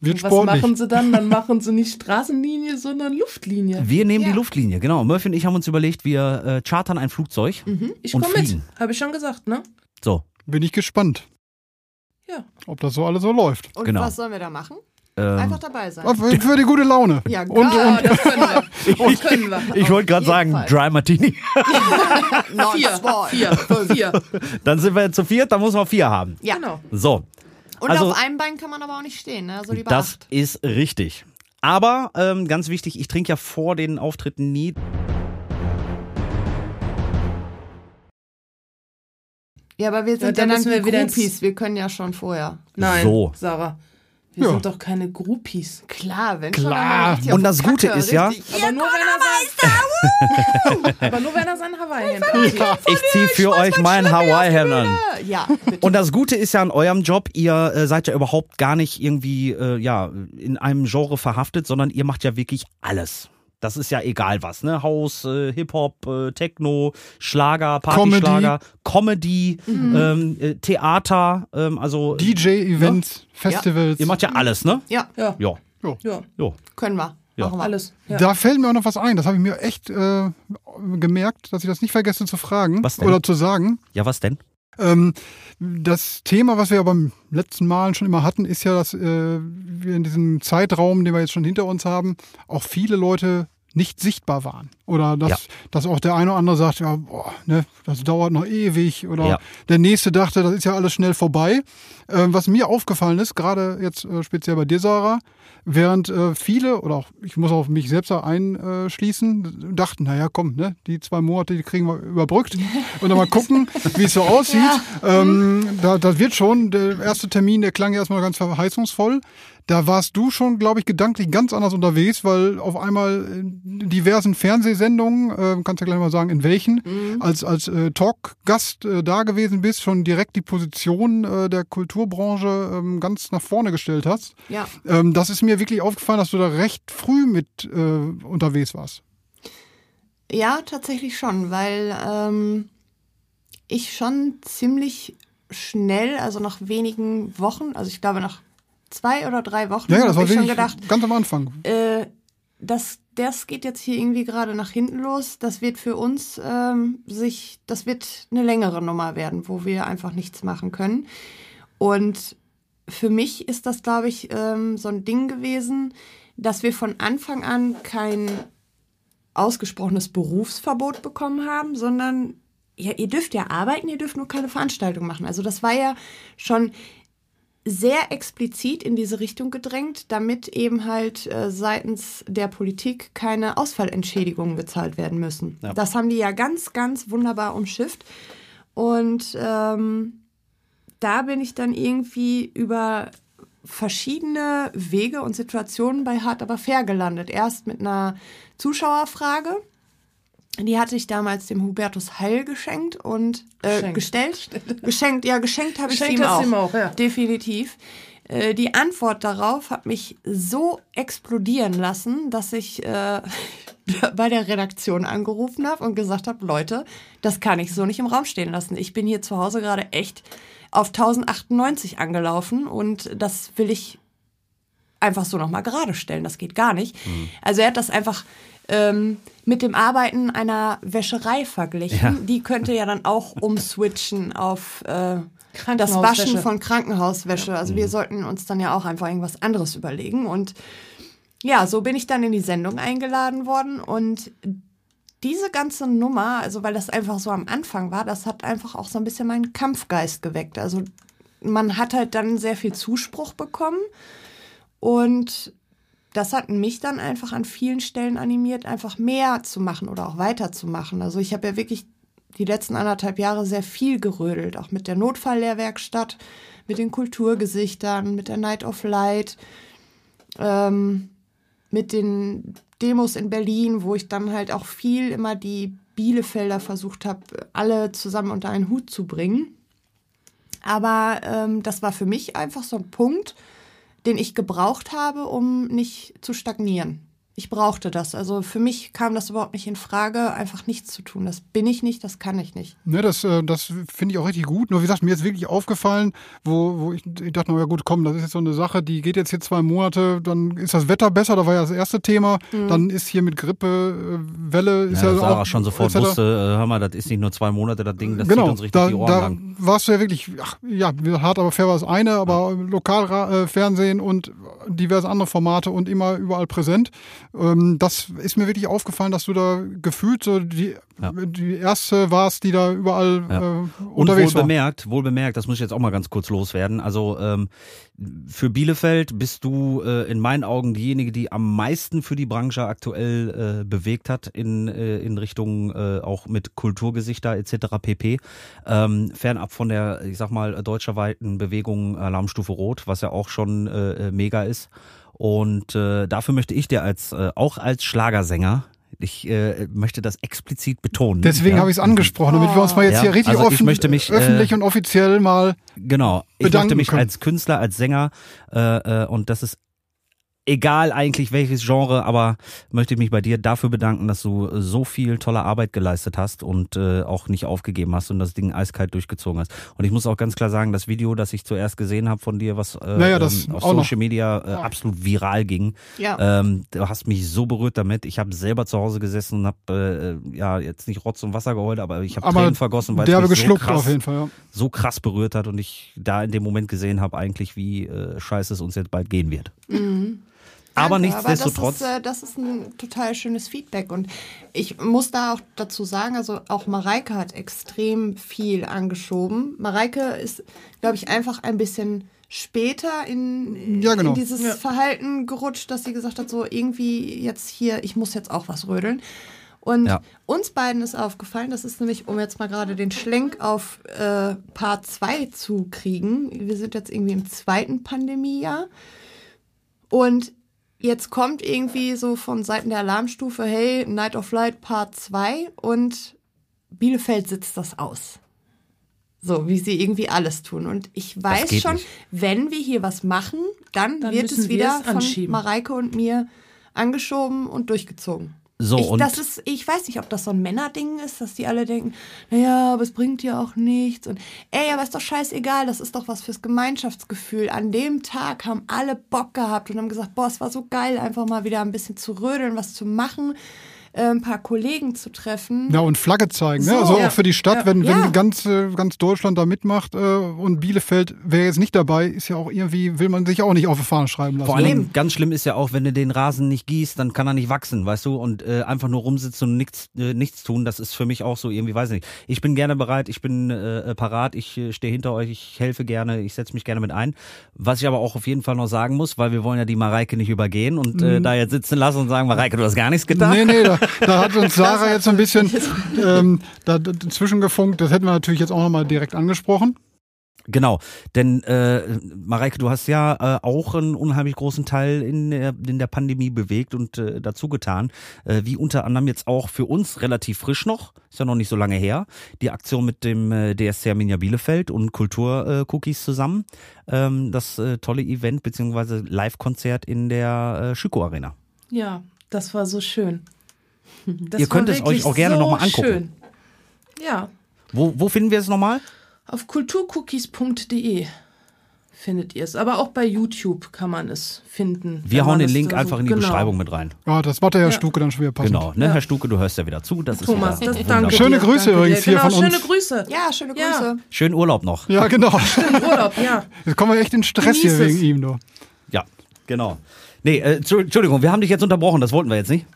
Wird was sportlich. machen sie dann? Dann machen sie nicht Straßenlinie, sondern Luftlinie. Wir nehmen Ja. die Luftlinie, genau. Murphy und ich haben uns überlegt, wir äh, chartern ein Flugzeug Ich und komme mit, fliegen. habe ich schon gesagt, ne? So. Bin ich gespannt, Ja. ob das so alles so läuft. Und Genau. was sollen wir da machen? Ähm, Einfach dabei sein. Für die gute Laune. Ja, und, geil. und das können wir. Das können wir. ich wollte gerade sagen, Fall. Dry Martini. Neun, Vier, zwei, vier, fünf. vier. Dann sind wir zu viert, dann muss man vier haben. Ja. Genau. So, Und Also- auf einem Bein kann man aber auch nicht stehen, ne? Also lieber das acht. ist richtig. Aber ähm, ganz wichtig, ich trinke ja vor den Auftritten nie. Ja, aber wir sind Ja, ja, dann dann wir wieder ins- Groupies. Wir können ja schon vorher. Nein, So. Sarah. Wir Ja. sind doch keine Groupies. Klar, wenn Klar. schon. richtig Und das Kacke, Gute ist ja- richtig. Aber nur, wenn er sein, aber nur wenn er sein Hawaii-Hemd anzieht. Ich ziehe für euch mein Hawaii-Hemd an. Ja, bitte. Und das Gute ist ja an eurem Job, ihr äh, seid ja überhaupt gar nicht irgendwie äh, ja in einem Genre verhaftet, sondern ihr macht ja wirklich alles. Das ist ja egal was, ne? Haus, äh, Hip-Hop, äh, Techno, Schlager, Partyschlager, Comedy, ähm, äh, Theater, ähm, also DJ-Events, Festivals. ihr macht ja alles, ne? ja, Ja, Ja, ja, ja. können wir. Ja. Machen wir. alles. Ja. Da fällt mir auch noch was ein. Das habe ich mir echt äh, gemerkt, dass ich das nicht vergesse zu fragen Was denn? oder zu sagen. Ja, was denn? Ähm, das Thema, was wir ja beim letzten Mal schon immer hatten, ist ja, dass äh, wir in diesem Zeitraum, den wir jetzt schon hinter uns haben, auch viele Leute nicht sichtbar waren. Oder dass, Ja. dass auch der eine oder andere sagt, ja, boah, ne, das dauert noch ewig. Oder Ja. der nächste dachte, das ist ja alles schnell vorbei. Ähm, was mir aufgefallen ist, gerade jetzt äh, speziell bei dir, Sarah, während äh, viele, oder auch ich muss auf mich selbst einschließen, dachten, naja, komm, ne, die zwei Monate, die kriegen wir überbrückt. Und dann mal gucken, wie es so aussieht. Ähm, da, das wird schon, der erste Termin, der klang ja erstmal ganz verheißungsvoll. Da warst du schon, glaube ich, gedanklich ganz anders unterwegs, weil auf einmal in diversen Fernsehsendungen, äh, kannst du gleich mal sagen, in welchen, als, als äh, Talkgast äh, da gewesen bist, schon direkt die Position äh, der Kulturbranche ähm, ganz nach vorne gestellt hast. Ja. Ähm, das ist mir wirklich aufgefallen, dass du da recht früh mit äh, unterwegs warst. Ja, tatsächlich schon, weil ähm, ich schon ziemlich schnell, also nach wenigen Wochen, also ich glaube nach zwei oder drei Wochen, Ja, ja, das habe ich schon gedacht, ganz am Anfang. äh, das, das geht jetzt hier irgendwie gerade nach hinten los. Das wird für uns ähm, sich, das wird eine längere Nummer werden, wo wir einfach nichts machen können. Und für mich ist das, glaube ich, ähm, so ein Ding gewesen, dass wir von Anfang an kein ausgesprochenes Berufsverbot bekommen haben, sondern ja, ihr dürft ja arbeiten, ihr dürft nur keine Veranstaltung machen. Also das war ja schon sehr explizit in diese Richtung gedrängt, damit eben halt äh, seitens der Politik keine Ausfallentschädigungen gezahlt werden müssen. Ja. Das haben die ja ganz, ganz wunderbar umschifft. Und ähm, da bin ich dann irgendwie über verschiedene Wege und Situationen bei Hart aber fair gelandet. Erst mit einer Zuschauerfrage. Die hatte ich damals dem Hubertus Heil geschenkt und äh, Geschenkt. gestellt. geschenkt, ja, geschenkt habe ich Geschenkt ihm auch. ihm auch, ja. Definitiv. Äh, Die Antwort darauf hat mich so explodieren lassen, dass ich äh, bei der Redaktion angerufen habe und gesagt habe, Leute, das kann ich so nicht im Raum stehen lassen. Ich bin hier zu Hause gerade echt auf 1098 angelaufen und das will ich einfach so nochmal gerade stellen. Das geht gar nicht. Also er hat das einfach ähm, mit dem Arbeiten einer Wäscherei verglichen. Ja. Die könnte ja dann auch umswitchen auf äh, das. Waschen von Krankenhauswäsche. Also wir sollten uns dann ja auch einfach irgendwas anderes überlegen. Und ja, so bin ich dann in die Sendung eingeladen worden und diese ganze Nummer, also weil das einfach so am Anfang war, das hat einfach auch so ein bisschen meinen Kampfgeist geweckt. Also man hat halt dann sehr viel Zuspruch bekommen und das hat mich dann einfach an vielen Stellen animiert, einfach mehr zu machen oder auch weiterzumachen. Also ich habe ja wirklich die letzten anderthalb Jahre sehr viel gerödelt, auch mit der Notfalllehrwerkstatt, mit den Kulturgesichtern, mit der Night of Light, ähm, mit den Demos in Berlin, wo ich dann halt auch viel immer die Bielefelder versucht habe, alle zusammen unter einen Hut zu bringen. Aber ähm, das war für mich einfach so ein Punkt, den ich gebraucht habe, um nicht zu stagnieren. Ich brauchte das. Also für mich kam das überhaupt nicht in Frage, einfach nichts zu tun. Das bin ich nicht, das kann ich nicht. Ne, das äh, das finde ich auch richtig gut. Nur wie gesagt, mir ist wirklich aufgefallen, wo, wo ich, ich dachte, na ja gut, komm, das ist jetzt so eine Sache, die geht jetzt hier zwei Monate, dann ist das Wetter besser, da war ja das erste Thema. Dann ist hier mit Grippe, äh, Welle, ist Ja, ja, dass auch, Sarah schon sofort etc. wusste, äh, hör mal, das ist nicht nur zwei Monate, das Ding, das genau, zieht uns richtig da, die Ohren da lang. warst du ja wirklich, ach, ja, hart aber fair war das eine, aber Lokalfernsehen äh, Fernsehen und diverse andere Formate und immer überall präsent. Ähm, das ist mir wirklich aufgefallen, dass du da gefühlt so die, Ja. die erste warst, die da überall Ja. äh, Und wohl unterwegs war. bemerkt, wohl bemerkt, das muss ich jetzt auch mal ganz kurz loswerden. Also ähm, für Bielefeld bist du äh, in meinen Augen diejenige, die am meisten für die Branche aktuell äh, bewegt hat in, äh, in Richtung äh, auch mit Kulturgesichter etc. pp. Ähm, fernab von der, ich sag mal, deutscherweiten Bewegung Alarmstufe Rot, was ja auch schon äh, mega ist. Und äh, dafür möchte ich dir als äh, auch als Schlagersänger ich äh, möchte das explizit betonen. Deswegen ja? habe ich es angesprochen, damit wir uns mal jetzt Ja, hier richtig also ich offen, möchte mich, äh, öffentlich und offiziell mal Genau. Ich möchte mich können. als Künstler, als Sänger äh, äh, und das ist egal eigentlich welches Genre, aber möchte ich mich bei dir dafür bedanken, dass du so viel tolle Arbeit geleistet hast und äh, auch nicht aufgegeben hast und das Ding eiskalt durchgezogen hast. Und ich muss auch ganz klar sagen, das Video, das ich zuerst gesehen habe von dir, was äh, Naja, das ähm, auf auch noch. Social Media äh, absolut viral ging, Ja. ähm, du hast mich so berührt damit. Ich habe selber zu Hause gesessen und habe äh, ja jetzt nicht Rotz und Wasser geheult, aber ich habe Tränen vergossen, weil es derbe mich so geschluckt krass auf jeden Fall. Ja. so krass berührt hat und ich da in dem Moment gesehen habe, eigentlich wie äh, scheiße es uns jetzt bald gehen wird. Aber nichtsdestotrotz, das, ist, äh, das ist ein total schönes Feedback. Und ich muss da auch dazu sagen, also auch Mareike hat extrem viel angeschoben. Mareike ist, glaube ich, einfach ein bisschen später in, Ja, genau. in dieses Verhalten gerutscht, dass sie gesagt hat, so irgendwie jetzt hier, ich muss jetzt auch was rödeln. Und Ja. uns beiden ist aufgefallen, das ist nämlich, um jetzt mal gerade den Schlenk auf äh, Part 2 zu kriegen. Wir sind jetzt irgendwie im zweiten Pandemiejahr. Und jetzt kommt irgendwie so von Seiten der Alarmstufe, hey, Night of Light Part 2 und Bielefeld sitzt das aus. So, wie sie irgendwie alles tun. Und ich weiß schon, nicht. wenn wir hier was machen, dann, Dann wird es wieder es von. Mareike und mir angeschoben und durchgezogen. So ich, und das ist, ich weiß nicht, ob das so ein Männerding ist, dass die alle denken, naja, aber es bringt ja auch nichts. Und ey, aber ist doch scheißegal, das ist doch was fürs Gemeinschaftsgefühl. An dem Tag haben alle Bock gehabt und haben gesagt, boah, es war so geil, einfach mal wieder ein bisschen zu rödeln, was zu machen, äh, ein paar Kollegen zu treffen. Ja, und Flagge zeigen. So, ne? Also ja. auch für die Stadt, Ja. wenn, wenn Ja. ganz, äh, ganz Deutschland da mitmacht äh, und Bielefeld wäre jetzt nicht dabei, ist ja auch irgendwie, will man sich auch nicht auf die Fahne schreiben lassen. vor allen ne? Ganz schlimm ist ja auch, wenn du den Rasen nicht gießt, dann kann er nicht wachsen, weißt du? Und äh, einfach nur rumsitzen und nichts äh, nichts tun, das ist für mich auch so irgendwie, weiß nicht. Ich bin gerne bereit, ich bin äh, parat, ich äh, stehe hinter euch, ich helfe gerne, ich setze mich gerne mit ein. Was ich aber auch auf jeden Fall noch sagen muss, weil wir wollen ja die Mareike nicht übergehen und äh, da jetzt sitzen lassen und sagen, Mareike, du hast gar nichts getan. Nee, nee, da, da hat uns Sarah jetzt so ein bisschen ähm, da, da, zwischengefunkt. Das hätten wir natürlich jetzt auch nochmal direkt angesprochen. Genau, denn äh, Mareike, du hast ja äh, auch einen unheimlich großen Teil in der, in der Pandemie bewegt und äh, dazu getan, äh, wie unter anderem jetzt auch für uns relativ frisch noch, ist ja noch nicht so lange her, die Aktion mit dem äh, DSC Arminia Bielefeld und Kultur-Cookies zusammen, ähm, das äh, tolle Event beziehungsweise Live-Konzert in der äh, Schüko Arena. Ja, das war so schön. Das Ihr könnt war es euch auch gerne so noch mal angucken. Schön. Ja, Wo, wo finden wir es nochmal? auf kulturcookies.de findet ihr es. Aber auch bei YouTube kann man es finden. Wir hauen den Link so- einfach in die genau. Beschreibung mit rein. Ja, das macht der Herr Ja. Stuke dann schon wieder passend. Genau, ne, Ja. Herr Stuke, du hörst ja wieder zu. Das Thomas, ist das danke wunderbar. Schöne dir, Grüße danke übrigens dir. hier genau, von uns. schöne Grüße. Ja, schöne Ja. Grüße. Schönen Urlaub noch. Ja, genau. Urlaub, ja. Jetzt kommen wir echt in Stress Genieß hier es. wegen ihm, du. Ja, genau. Nee, äh, Entschu- Entschuldigung, wir haben dich jetzt unterbrochen, das wollten wir jetzt nicht.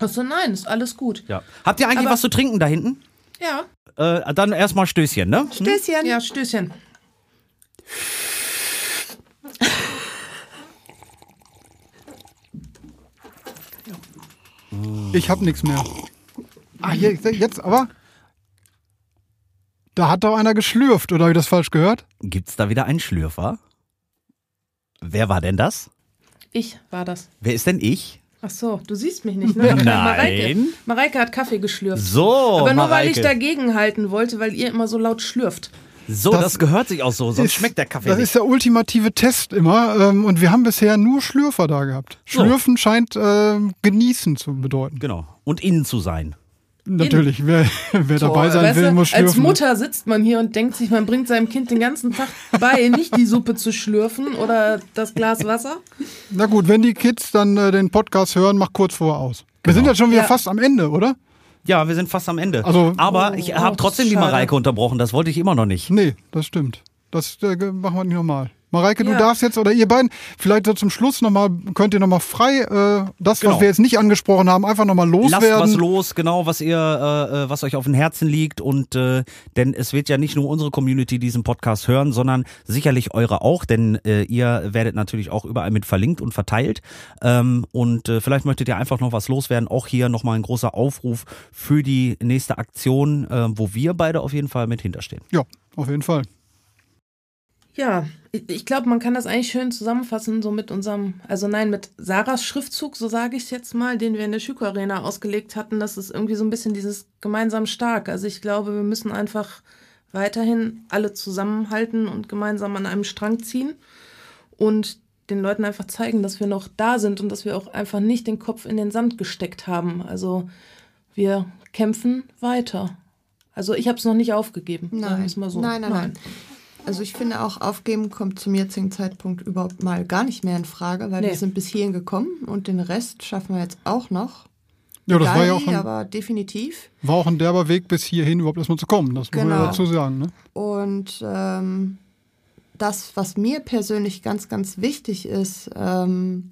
Achso, nein, ist alles gut. Ja. Habt ihr eigentlich Aber- was zu trinken da hinten? Ja. Äh, dann erstmal Stößchen, ne? Stößchen. Ja, Stößchen. Ich hab nichts mehr. Ah, hier, jetzt aber. Da hat doch einer geschlürft, oder habe ich das falsch gehört? Gibt's da wieder einen Schlürfer? Wer war denn das? Ich war das. Wer ist denn ich? Ach so, du siehst mich nicht, ne? Nein. Mareike. Mareike hat Kaffee geschlürft. So, Aber nur weil ich Mareike. dagegen halten wollte, weil ihr immer so laut schlürft. So, das, gehört sich auch so, sonst schmeckt der Kaffee Das nicht. ist der ultimative Test immer. Ähm, und wir haben bisher nur Schlürfer da gehabt. So. Schlürfen scheint ähm, genießen zu bedeuten. Genau. Und innen zu sein. Natürlich, wer, wer dabei sein will, du, muss Als schlürfen. Mutter sitzt man hier und denkt sich, man bringt seinem Kind den ganzen Tag bei, nicht die Suppe zu schlürfen oder das Glas Wasser. Na gut, wenn die Kids dann äh, den Podcast hören, mach kurz vorher aus. Wir sind jetzt schon wieder Ja. fast am Ende, oder? Ja, wir sind fast am Ende. Also- Aber ich Oh, habe trotzdem die. Mareike unterbrochen, das wollte ich immer noch nicht. Nee, das stimmt. Das äh, machen wir nicht nochmal. Mareike, du Ja. darfst jetzt, oder ihr beiden, vielleicht so zum Schluss nochmal, könnt ihr nochmal frei äh, das, Genau. was wir jetzt nicht angesprochen haben, einfach nochmal Lasst was loswerden. los, genau, was ihr, äh, äh, was euch auf dem Herzen liegt und äh, denn es wird ja nicht nur unsere Community diesen Podcast hören, sondern sicherlich eure auch, denn äh, ihr werdet natürlich auch überall mit verlinkt und verteilt ähm, und äh, vielleicht möchtet ihr einfach noch was loswerden. Auch hier nochmal ein großer Aufruf für die nächste Aktion, äh, wo wir beide auf jeden Fall mit hinterstehen. Ja, auf jeden Fall. Ja, ich, glaube, man kann das eigentlich schön zusammenfassen, so mit unserem, also nein, mit Sarahs Schriftzug, so sage ich es jetzt mal, den wir in der Schüko Arena ausgelegt hatten. Das ist irgendwie so ein bisschen dieses gemeinsam stark. Also ich glaube, wir müssen einfach weiterhin alle zusammenhalten und gemeinsam an einem Strang ziehen und den Leuten einfach zeigen, dass wir noch da sind und dass wir auch einfach nicht den Kopf in den Sand gesteckt haben. Also wir kämpfen weiter. Also ich habe es noch nicht aufgegeben, sagen Nein. es mal so. nein, nein, nein. Also ich finde auch, aufgeben kommt zum jetzigen Zeitpunkt überhaupt mal gar nicht mehr in Frage, weil Nee. wir sind bis hierhin gekommen und den Rest schaffen wir jetzt auch noch. Ja, das war Egal ja auch ein, aber definitiv. war auch ein derber Weg bis hierhin überhaupt erstmal zu kommen. Das muss man Genau. dazu sagen. Ne? Und ähm, das, was mir persönlich ganz, ganz wichtig ist, ähm,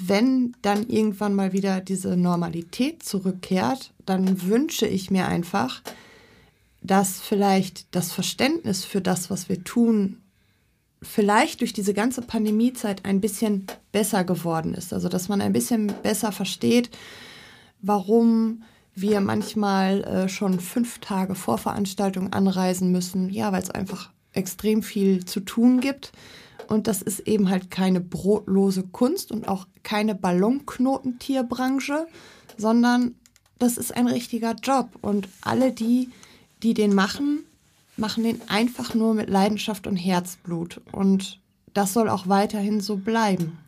wenn dann irgendwann mal wieder diese Normalität zurückkehrt, dann wünsche ich mir einfach, dass vielleicht das Verständnis für das, was wir tun, vielleicht durch diese ganze Pandemiezeit ein bisschen besser geworden ist. Also dass man ein bisschen besser versteht, warum wir manchmal äh, schon fünf Tage vor Veranstaltung anreisen müssen. Ja, weil es einfach extrem viel zu tun gibt. Und das ist eben halt keine brotlose Kunst und auch keine Ballonknotentierbranche, sondern das ist ein richtiger Job. Und alle die, die den machen, machen den einfach nur mit Leidenschaft und Herzblut. Und das soll auch weiterhin so bleiben.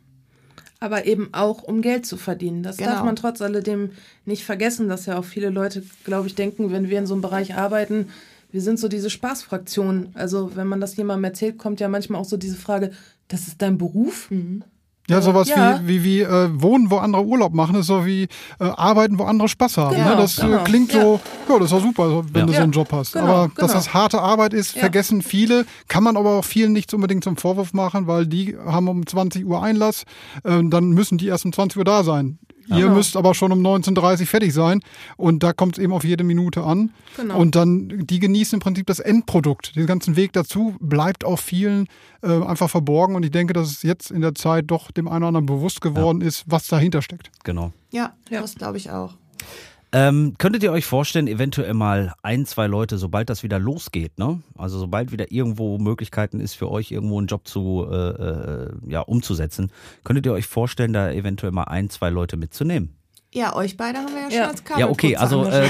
aber eben auch um Geld zu verdienen. Das darf Genau. man trotz alledem nicht vergessen, dass ja auch viele Leute, glaube ich, denken, wenn wir in so einem Bereich arbeiten, wir sind so diese Spaßfraktion. Also wenn man das jemandem erzählt, kommt ja manchmal auch so diese Frage, das ist dein Beruf? Ja, sowas Ja. wie, wie, wie äh, Wohnen, wo andere Urlaub machen, ist so wie äh, Arbeiten, wo andere Spaß haben. Genau, ne? Das genau. äh, klingt so, ja, das ist doch super, wenn Ja. du so einen Job hast. genau, aber dass genau. das harte Arbeit ist, vergessen viele, kann man aber auch vielen nicht unbedingt zum Vorwurf machen, weil die haben um 20 Uhr Einlass, äh, dann müssen die erst um 20 Uhr da sein. Ihr Genau. müsst aber schon um 19.30 Uhr fertig sein und da kommt es eben auf jede Minute an. Genau. Und dann, die genießen im Prinzip das Endprodukt. Den ganzen Weg dazu bleibt auch vielen äh, einfach verborgen und ich denke, dass es jetzt in der Zeit doch dem einen oder anderen bewusst geworden ist, was dahinter steckt. Genau. Ja, Ja. das glaube ich auch. Ähm, könntet ihr euch vorstellen, eventuell mal ein, zwei Leute, sobald das wieder losgeht, ne? Also sobald wieder irgendwo Möglichkeiten ist für euch, irgendwo einen Job zu äh, äh, ja, umzusetzen, könntet ihr euch vorstellen, da eventuell mal ein, zwei Leute mitzunehmen? Ja, euch beide haben wir ja, Ja. schon als Kabel Ja, okay, also äh,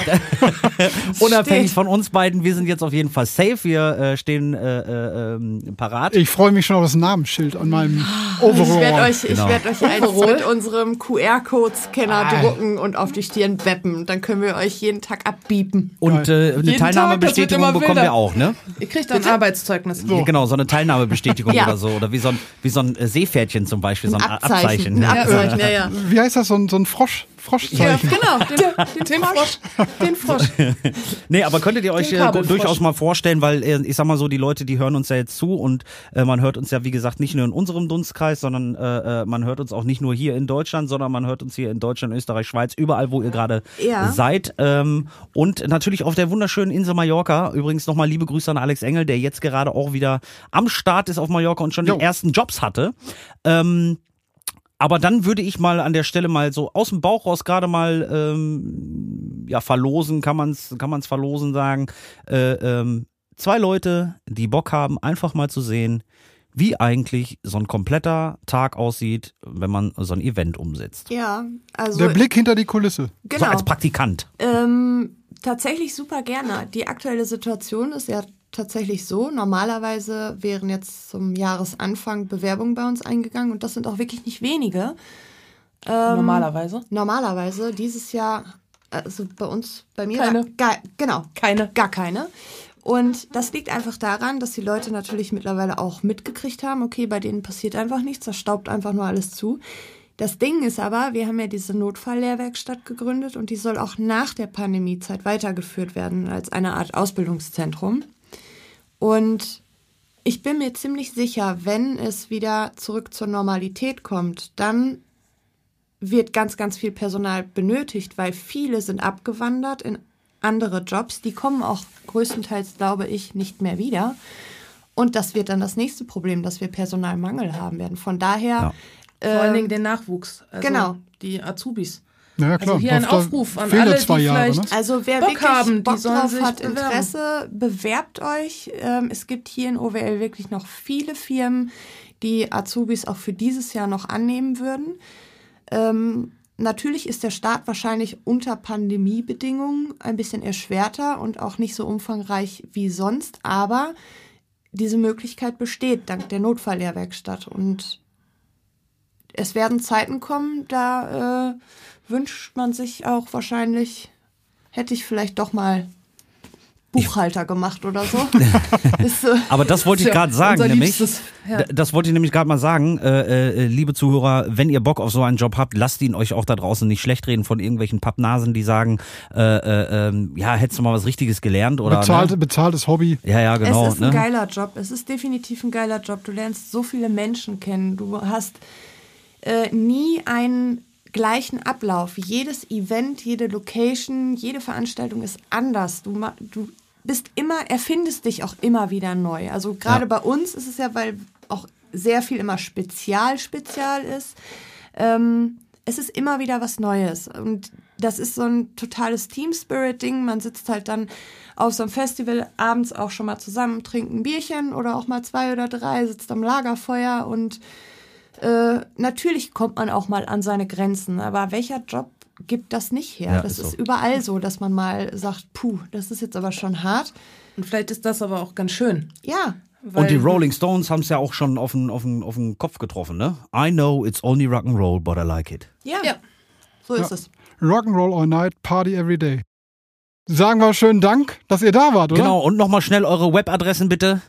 unabhängig von uns beiden, wir sind jetzt auf jeden Fall safe, wir äh, stehen äh, äh, ähm, parat. Ich freue mich schon auf das Namensschild an meinem Ich werde Overall. euch, Genau. ich werd euch eins mit unserem QR-Code-Scanner Ah. drucken und auf die Stirn weppen. Und dann können wir euch jeden Tag abbiepen. Und äh, eine Teilnahmebestätigung bekommen wir auch, ne? Ihr kriegt ein Arbeitszeugnis. Ja, genau, so eine Teilnahmebestätigung Ja. oder so. Oder wie so ein, wie so ein äh, Seepferdchen zum Beispiel, so ein Ein Abzeichen. Abzeichen. ne? Ein Abzeichen, ja, ja. Wie heißt das, so ein, so ein Frosch, Froschzeichen? Genau, Den, den Frosch. Den Frosch. Nee, aber könntet ihr euch Den äh, durchaus mal vorstellen, weil äh, ich sag mal so, die Leute, die hören uns ja jetzt zu und äh, man hört uns ja, wie gesagt, nicht nur in unserem Dunstkreis, sondern äh, äh, man hört uns auch nicht nur hier in Deutschland, sondern man hört uns hier in Deutschland, Österreich, Schweiz, überall, wo ihr gerade Ja. seid. Ähm, und natürlich auf der wunderschönen Insel Mallorca. Übrigens nochmal liebe Grüße an Alex Engel, der jetzt gerade auch wieder am Start ist auf Mallorca und schon Jo. den ersten Jobs hatte. Ähm, aber dann würde ich mal an der Stelle mal so aus dem Bauch raus gerade mal ähm, ja verlosen, kann man's kann man's verlosen sagen. Äh, ähm, zwei Leute, die Bock haben, einfach mal zu sehen, wie eigentlich so ein kompletter Tag aussieht, wenn man so ein Event umsetzt. Ja, also Der Blick hinter die Kulisse. genau. So als Praktikant. Ähm, tatsächlich super gerne. Die aktuelle Situation ist ja tatsächlich so. Normalerweise wären jetzt zum Jahresanfang Bewerbungen bei uns eingegangen und das sind auch wirklich nicht wenige. Ähm, Normalerweise. Normalerweise dieses Jahr, also bei uns, bei mir, Keine. Gar, genau, Keine. gar keine. Und das liegt einfach daran, dass die Leute natürlich mittlerweile auch mitgekriegt haben, okay, bei denen passiert einfach nichts, da staubt einfach nur alles zu. Das Ding ist aber, wir haben ja diese Notfalllehrwerkstatt gegründet und die soll auch nach der Pandemiezeit weitergeführt werden als eine Art Ausbildungszentrum. Und ich bin mir ziemlich sicher, wenn es wieder zurück zur Normalität kommt, dann wird ganz, ganz viel Personal benötigt, weil viele sind abgewandert in andere Jobs. Die kommen auch größtenteils, glaube ich, nicht mehr wieder. Und das wird dann das nächste Problem, dass wir Personalmangel haben werden. Von daher, Vor allen Dingen den Nachwuchs. Also genau. Die Azubis. Ja, klar. Also hier ein Aufruf an alle, zwei die Jahre, vielleicht- ne? Also wer Bock wirklich haben, die Bock sollen drauf sich hat, bewerben. Interesse, bewerbt euch. Ähm, es gibt hier in OWL wirklich noch viele Firmen, die Azubis auch für dieses Jahr noch annehmen würden. Ähm, natürlich ist der Start wahrscheinlich unter Pandemiebedingungen ein bisschen erschwerter und auch nicht so umfangreich wie sonst, aber diese Möglichkeit besteht dank der Notfalllehrwerkstatt und es werden Zeiten kommen, da äh, wünscht man sich auch wahrscheinlich, hätte ich vielleicht doch mal Buchhalter gemacht oder so. Ist, äh, Aber das wollte ich gerade sagen, nämlich. Liebstes, ja. Das wollte ich nämlich gerade mal sagen, äh, äh, liebe Zuhörer, wenn ihr Bock auf so einen Job habt, lasst ihn euch auch da draußen nicht schlecht reden von irgendwelchen Pappnasen, die sagen, äh, äh, ähm, ja, hättest du mal was Richtiges gelernt oder Bezahlte, ne? bezahltes Hobby. Ja, ja, genau. es ist ein ne? geiler Job. Es ist definitiv ein geiler Job. Du lernst so viele Menschen kennen. Du hast äh, nie einen gleichen Ablauf. Jedes Event, jede Location, jede Veranstaltung ist anders. Du, du bist immer, erfindest dich auch immer wieder neu. Also gerade Ja. bei uns ist es ja, weil auch sehr viel immer spezial, spezial ist. Ähm, es ist immer wieder was Neues. Und das ist so ein totales Team-Spirit-Ding. Man sitzt halt dann auf so einem Festival abends auch schon mal zusammen, trinkt ein Bierchen oder auch mal zwei oder drei, sitzt am Lagerfeuer und äh, natürlich kommt man auch mal an seine Grenzen. Aber welcher Job gibt das nicht her? Ja, das ist ist überall so, dass man mal sagt, puh, das ist jetzt aber schon hart. Und vielleicht ist das aber auch ganz schön. Ja, Weil Und die Rolling Stones haben es ja auch schon auf den, auf, den, auf den Kopf getroffen, ne? I know it's only rock'n'roll, but I like it. ja, Ja. so ist es. Rock'n'Roll all night, Party every day. Sagen wir schönen Dank, dass ihr da wart, oder? Genau, und nochmal schnell eure Webadressen bitte.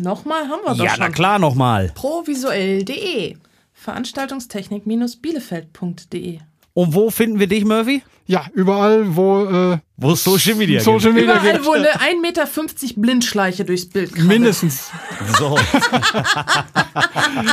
Nochmal haben wir doch Ja, schon. na klar, nochmal. Provisuell.de Veranstaltungstechnik-bielefeld.de Und wo finden wir dich, Murphy? Ja, überall, wo äh, Wo es Social Media Social Media Überall, gibt. wo eine 1,50 Meter Blindschleiche durchs Bild krabbelt. Mindestens. So.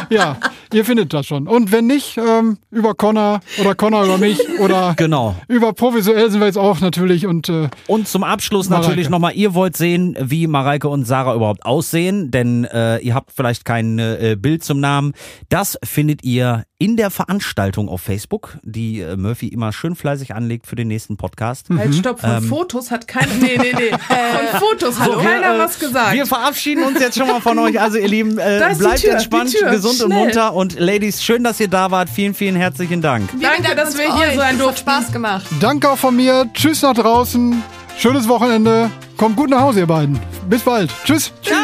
Ja, ihr findet das schon. Und wenn nicht, ähm, über Connor oder Connor über mich oder Genau. über Provisuell sind wir jetzt auch natürlich und äh, Und zum Abschluss Mareike. natürlich nochmal, ihr wollt sehen, wie Mareike und Sarah überhaupt aussehen, denn äh, ihr habt vielleicht kein äh, Bild zum Namen. Das findet ihr in der Veranstaltung auf Facebook, die äh, Murphy immer schön fleißig anlegt für den nächsten Podcast. Halt, stopp, von Fotos hat keiner. Nee, nee, nee. Von Fotos hat So, keiner wir, äh, was gesagt. Wir verabschieden uns jetzt schon mal von euch. Also ihr Lieben, äh, bleibt Tür, entspannt, gesund und Schnell. munter. Und Ladies, schön, dass ihr da wart. Vielen, vielen herzlichen Dank. Danke, bedanken dass wir hier euch. sein durften. Hat Spaß gemacht. danke auch von mir. Tschüss nach draußen. Schönes Wochenende. Kommt gut nach Hause, ihr beiden. Bis bald. Tschüss. Tschüss.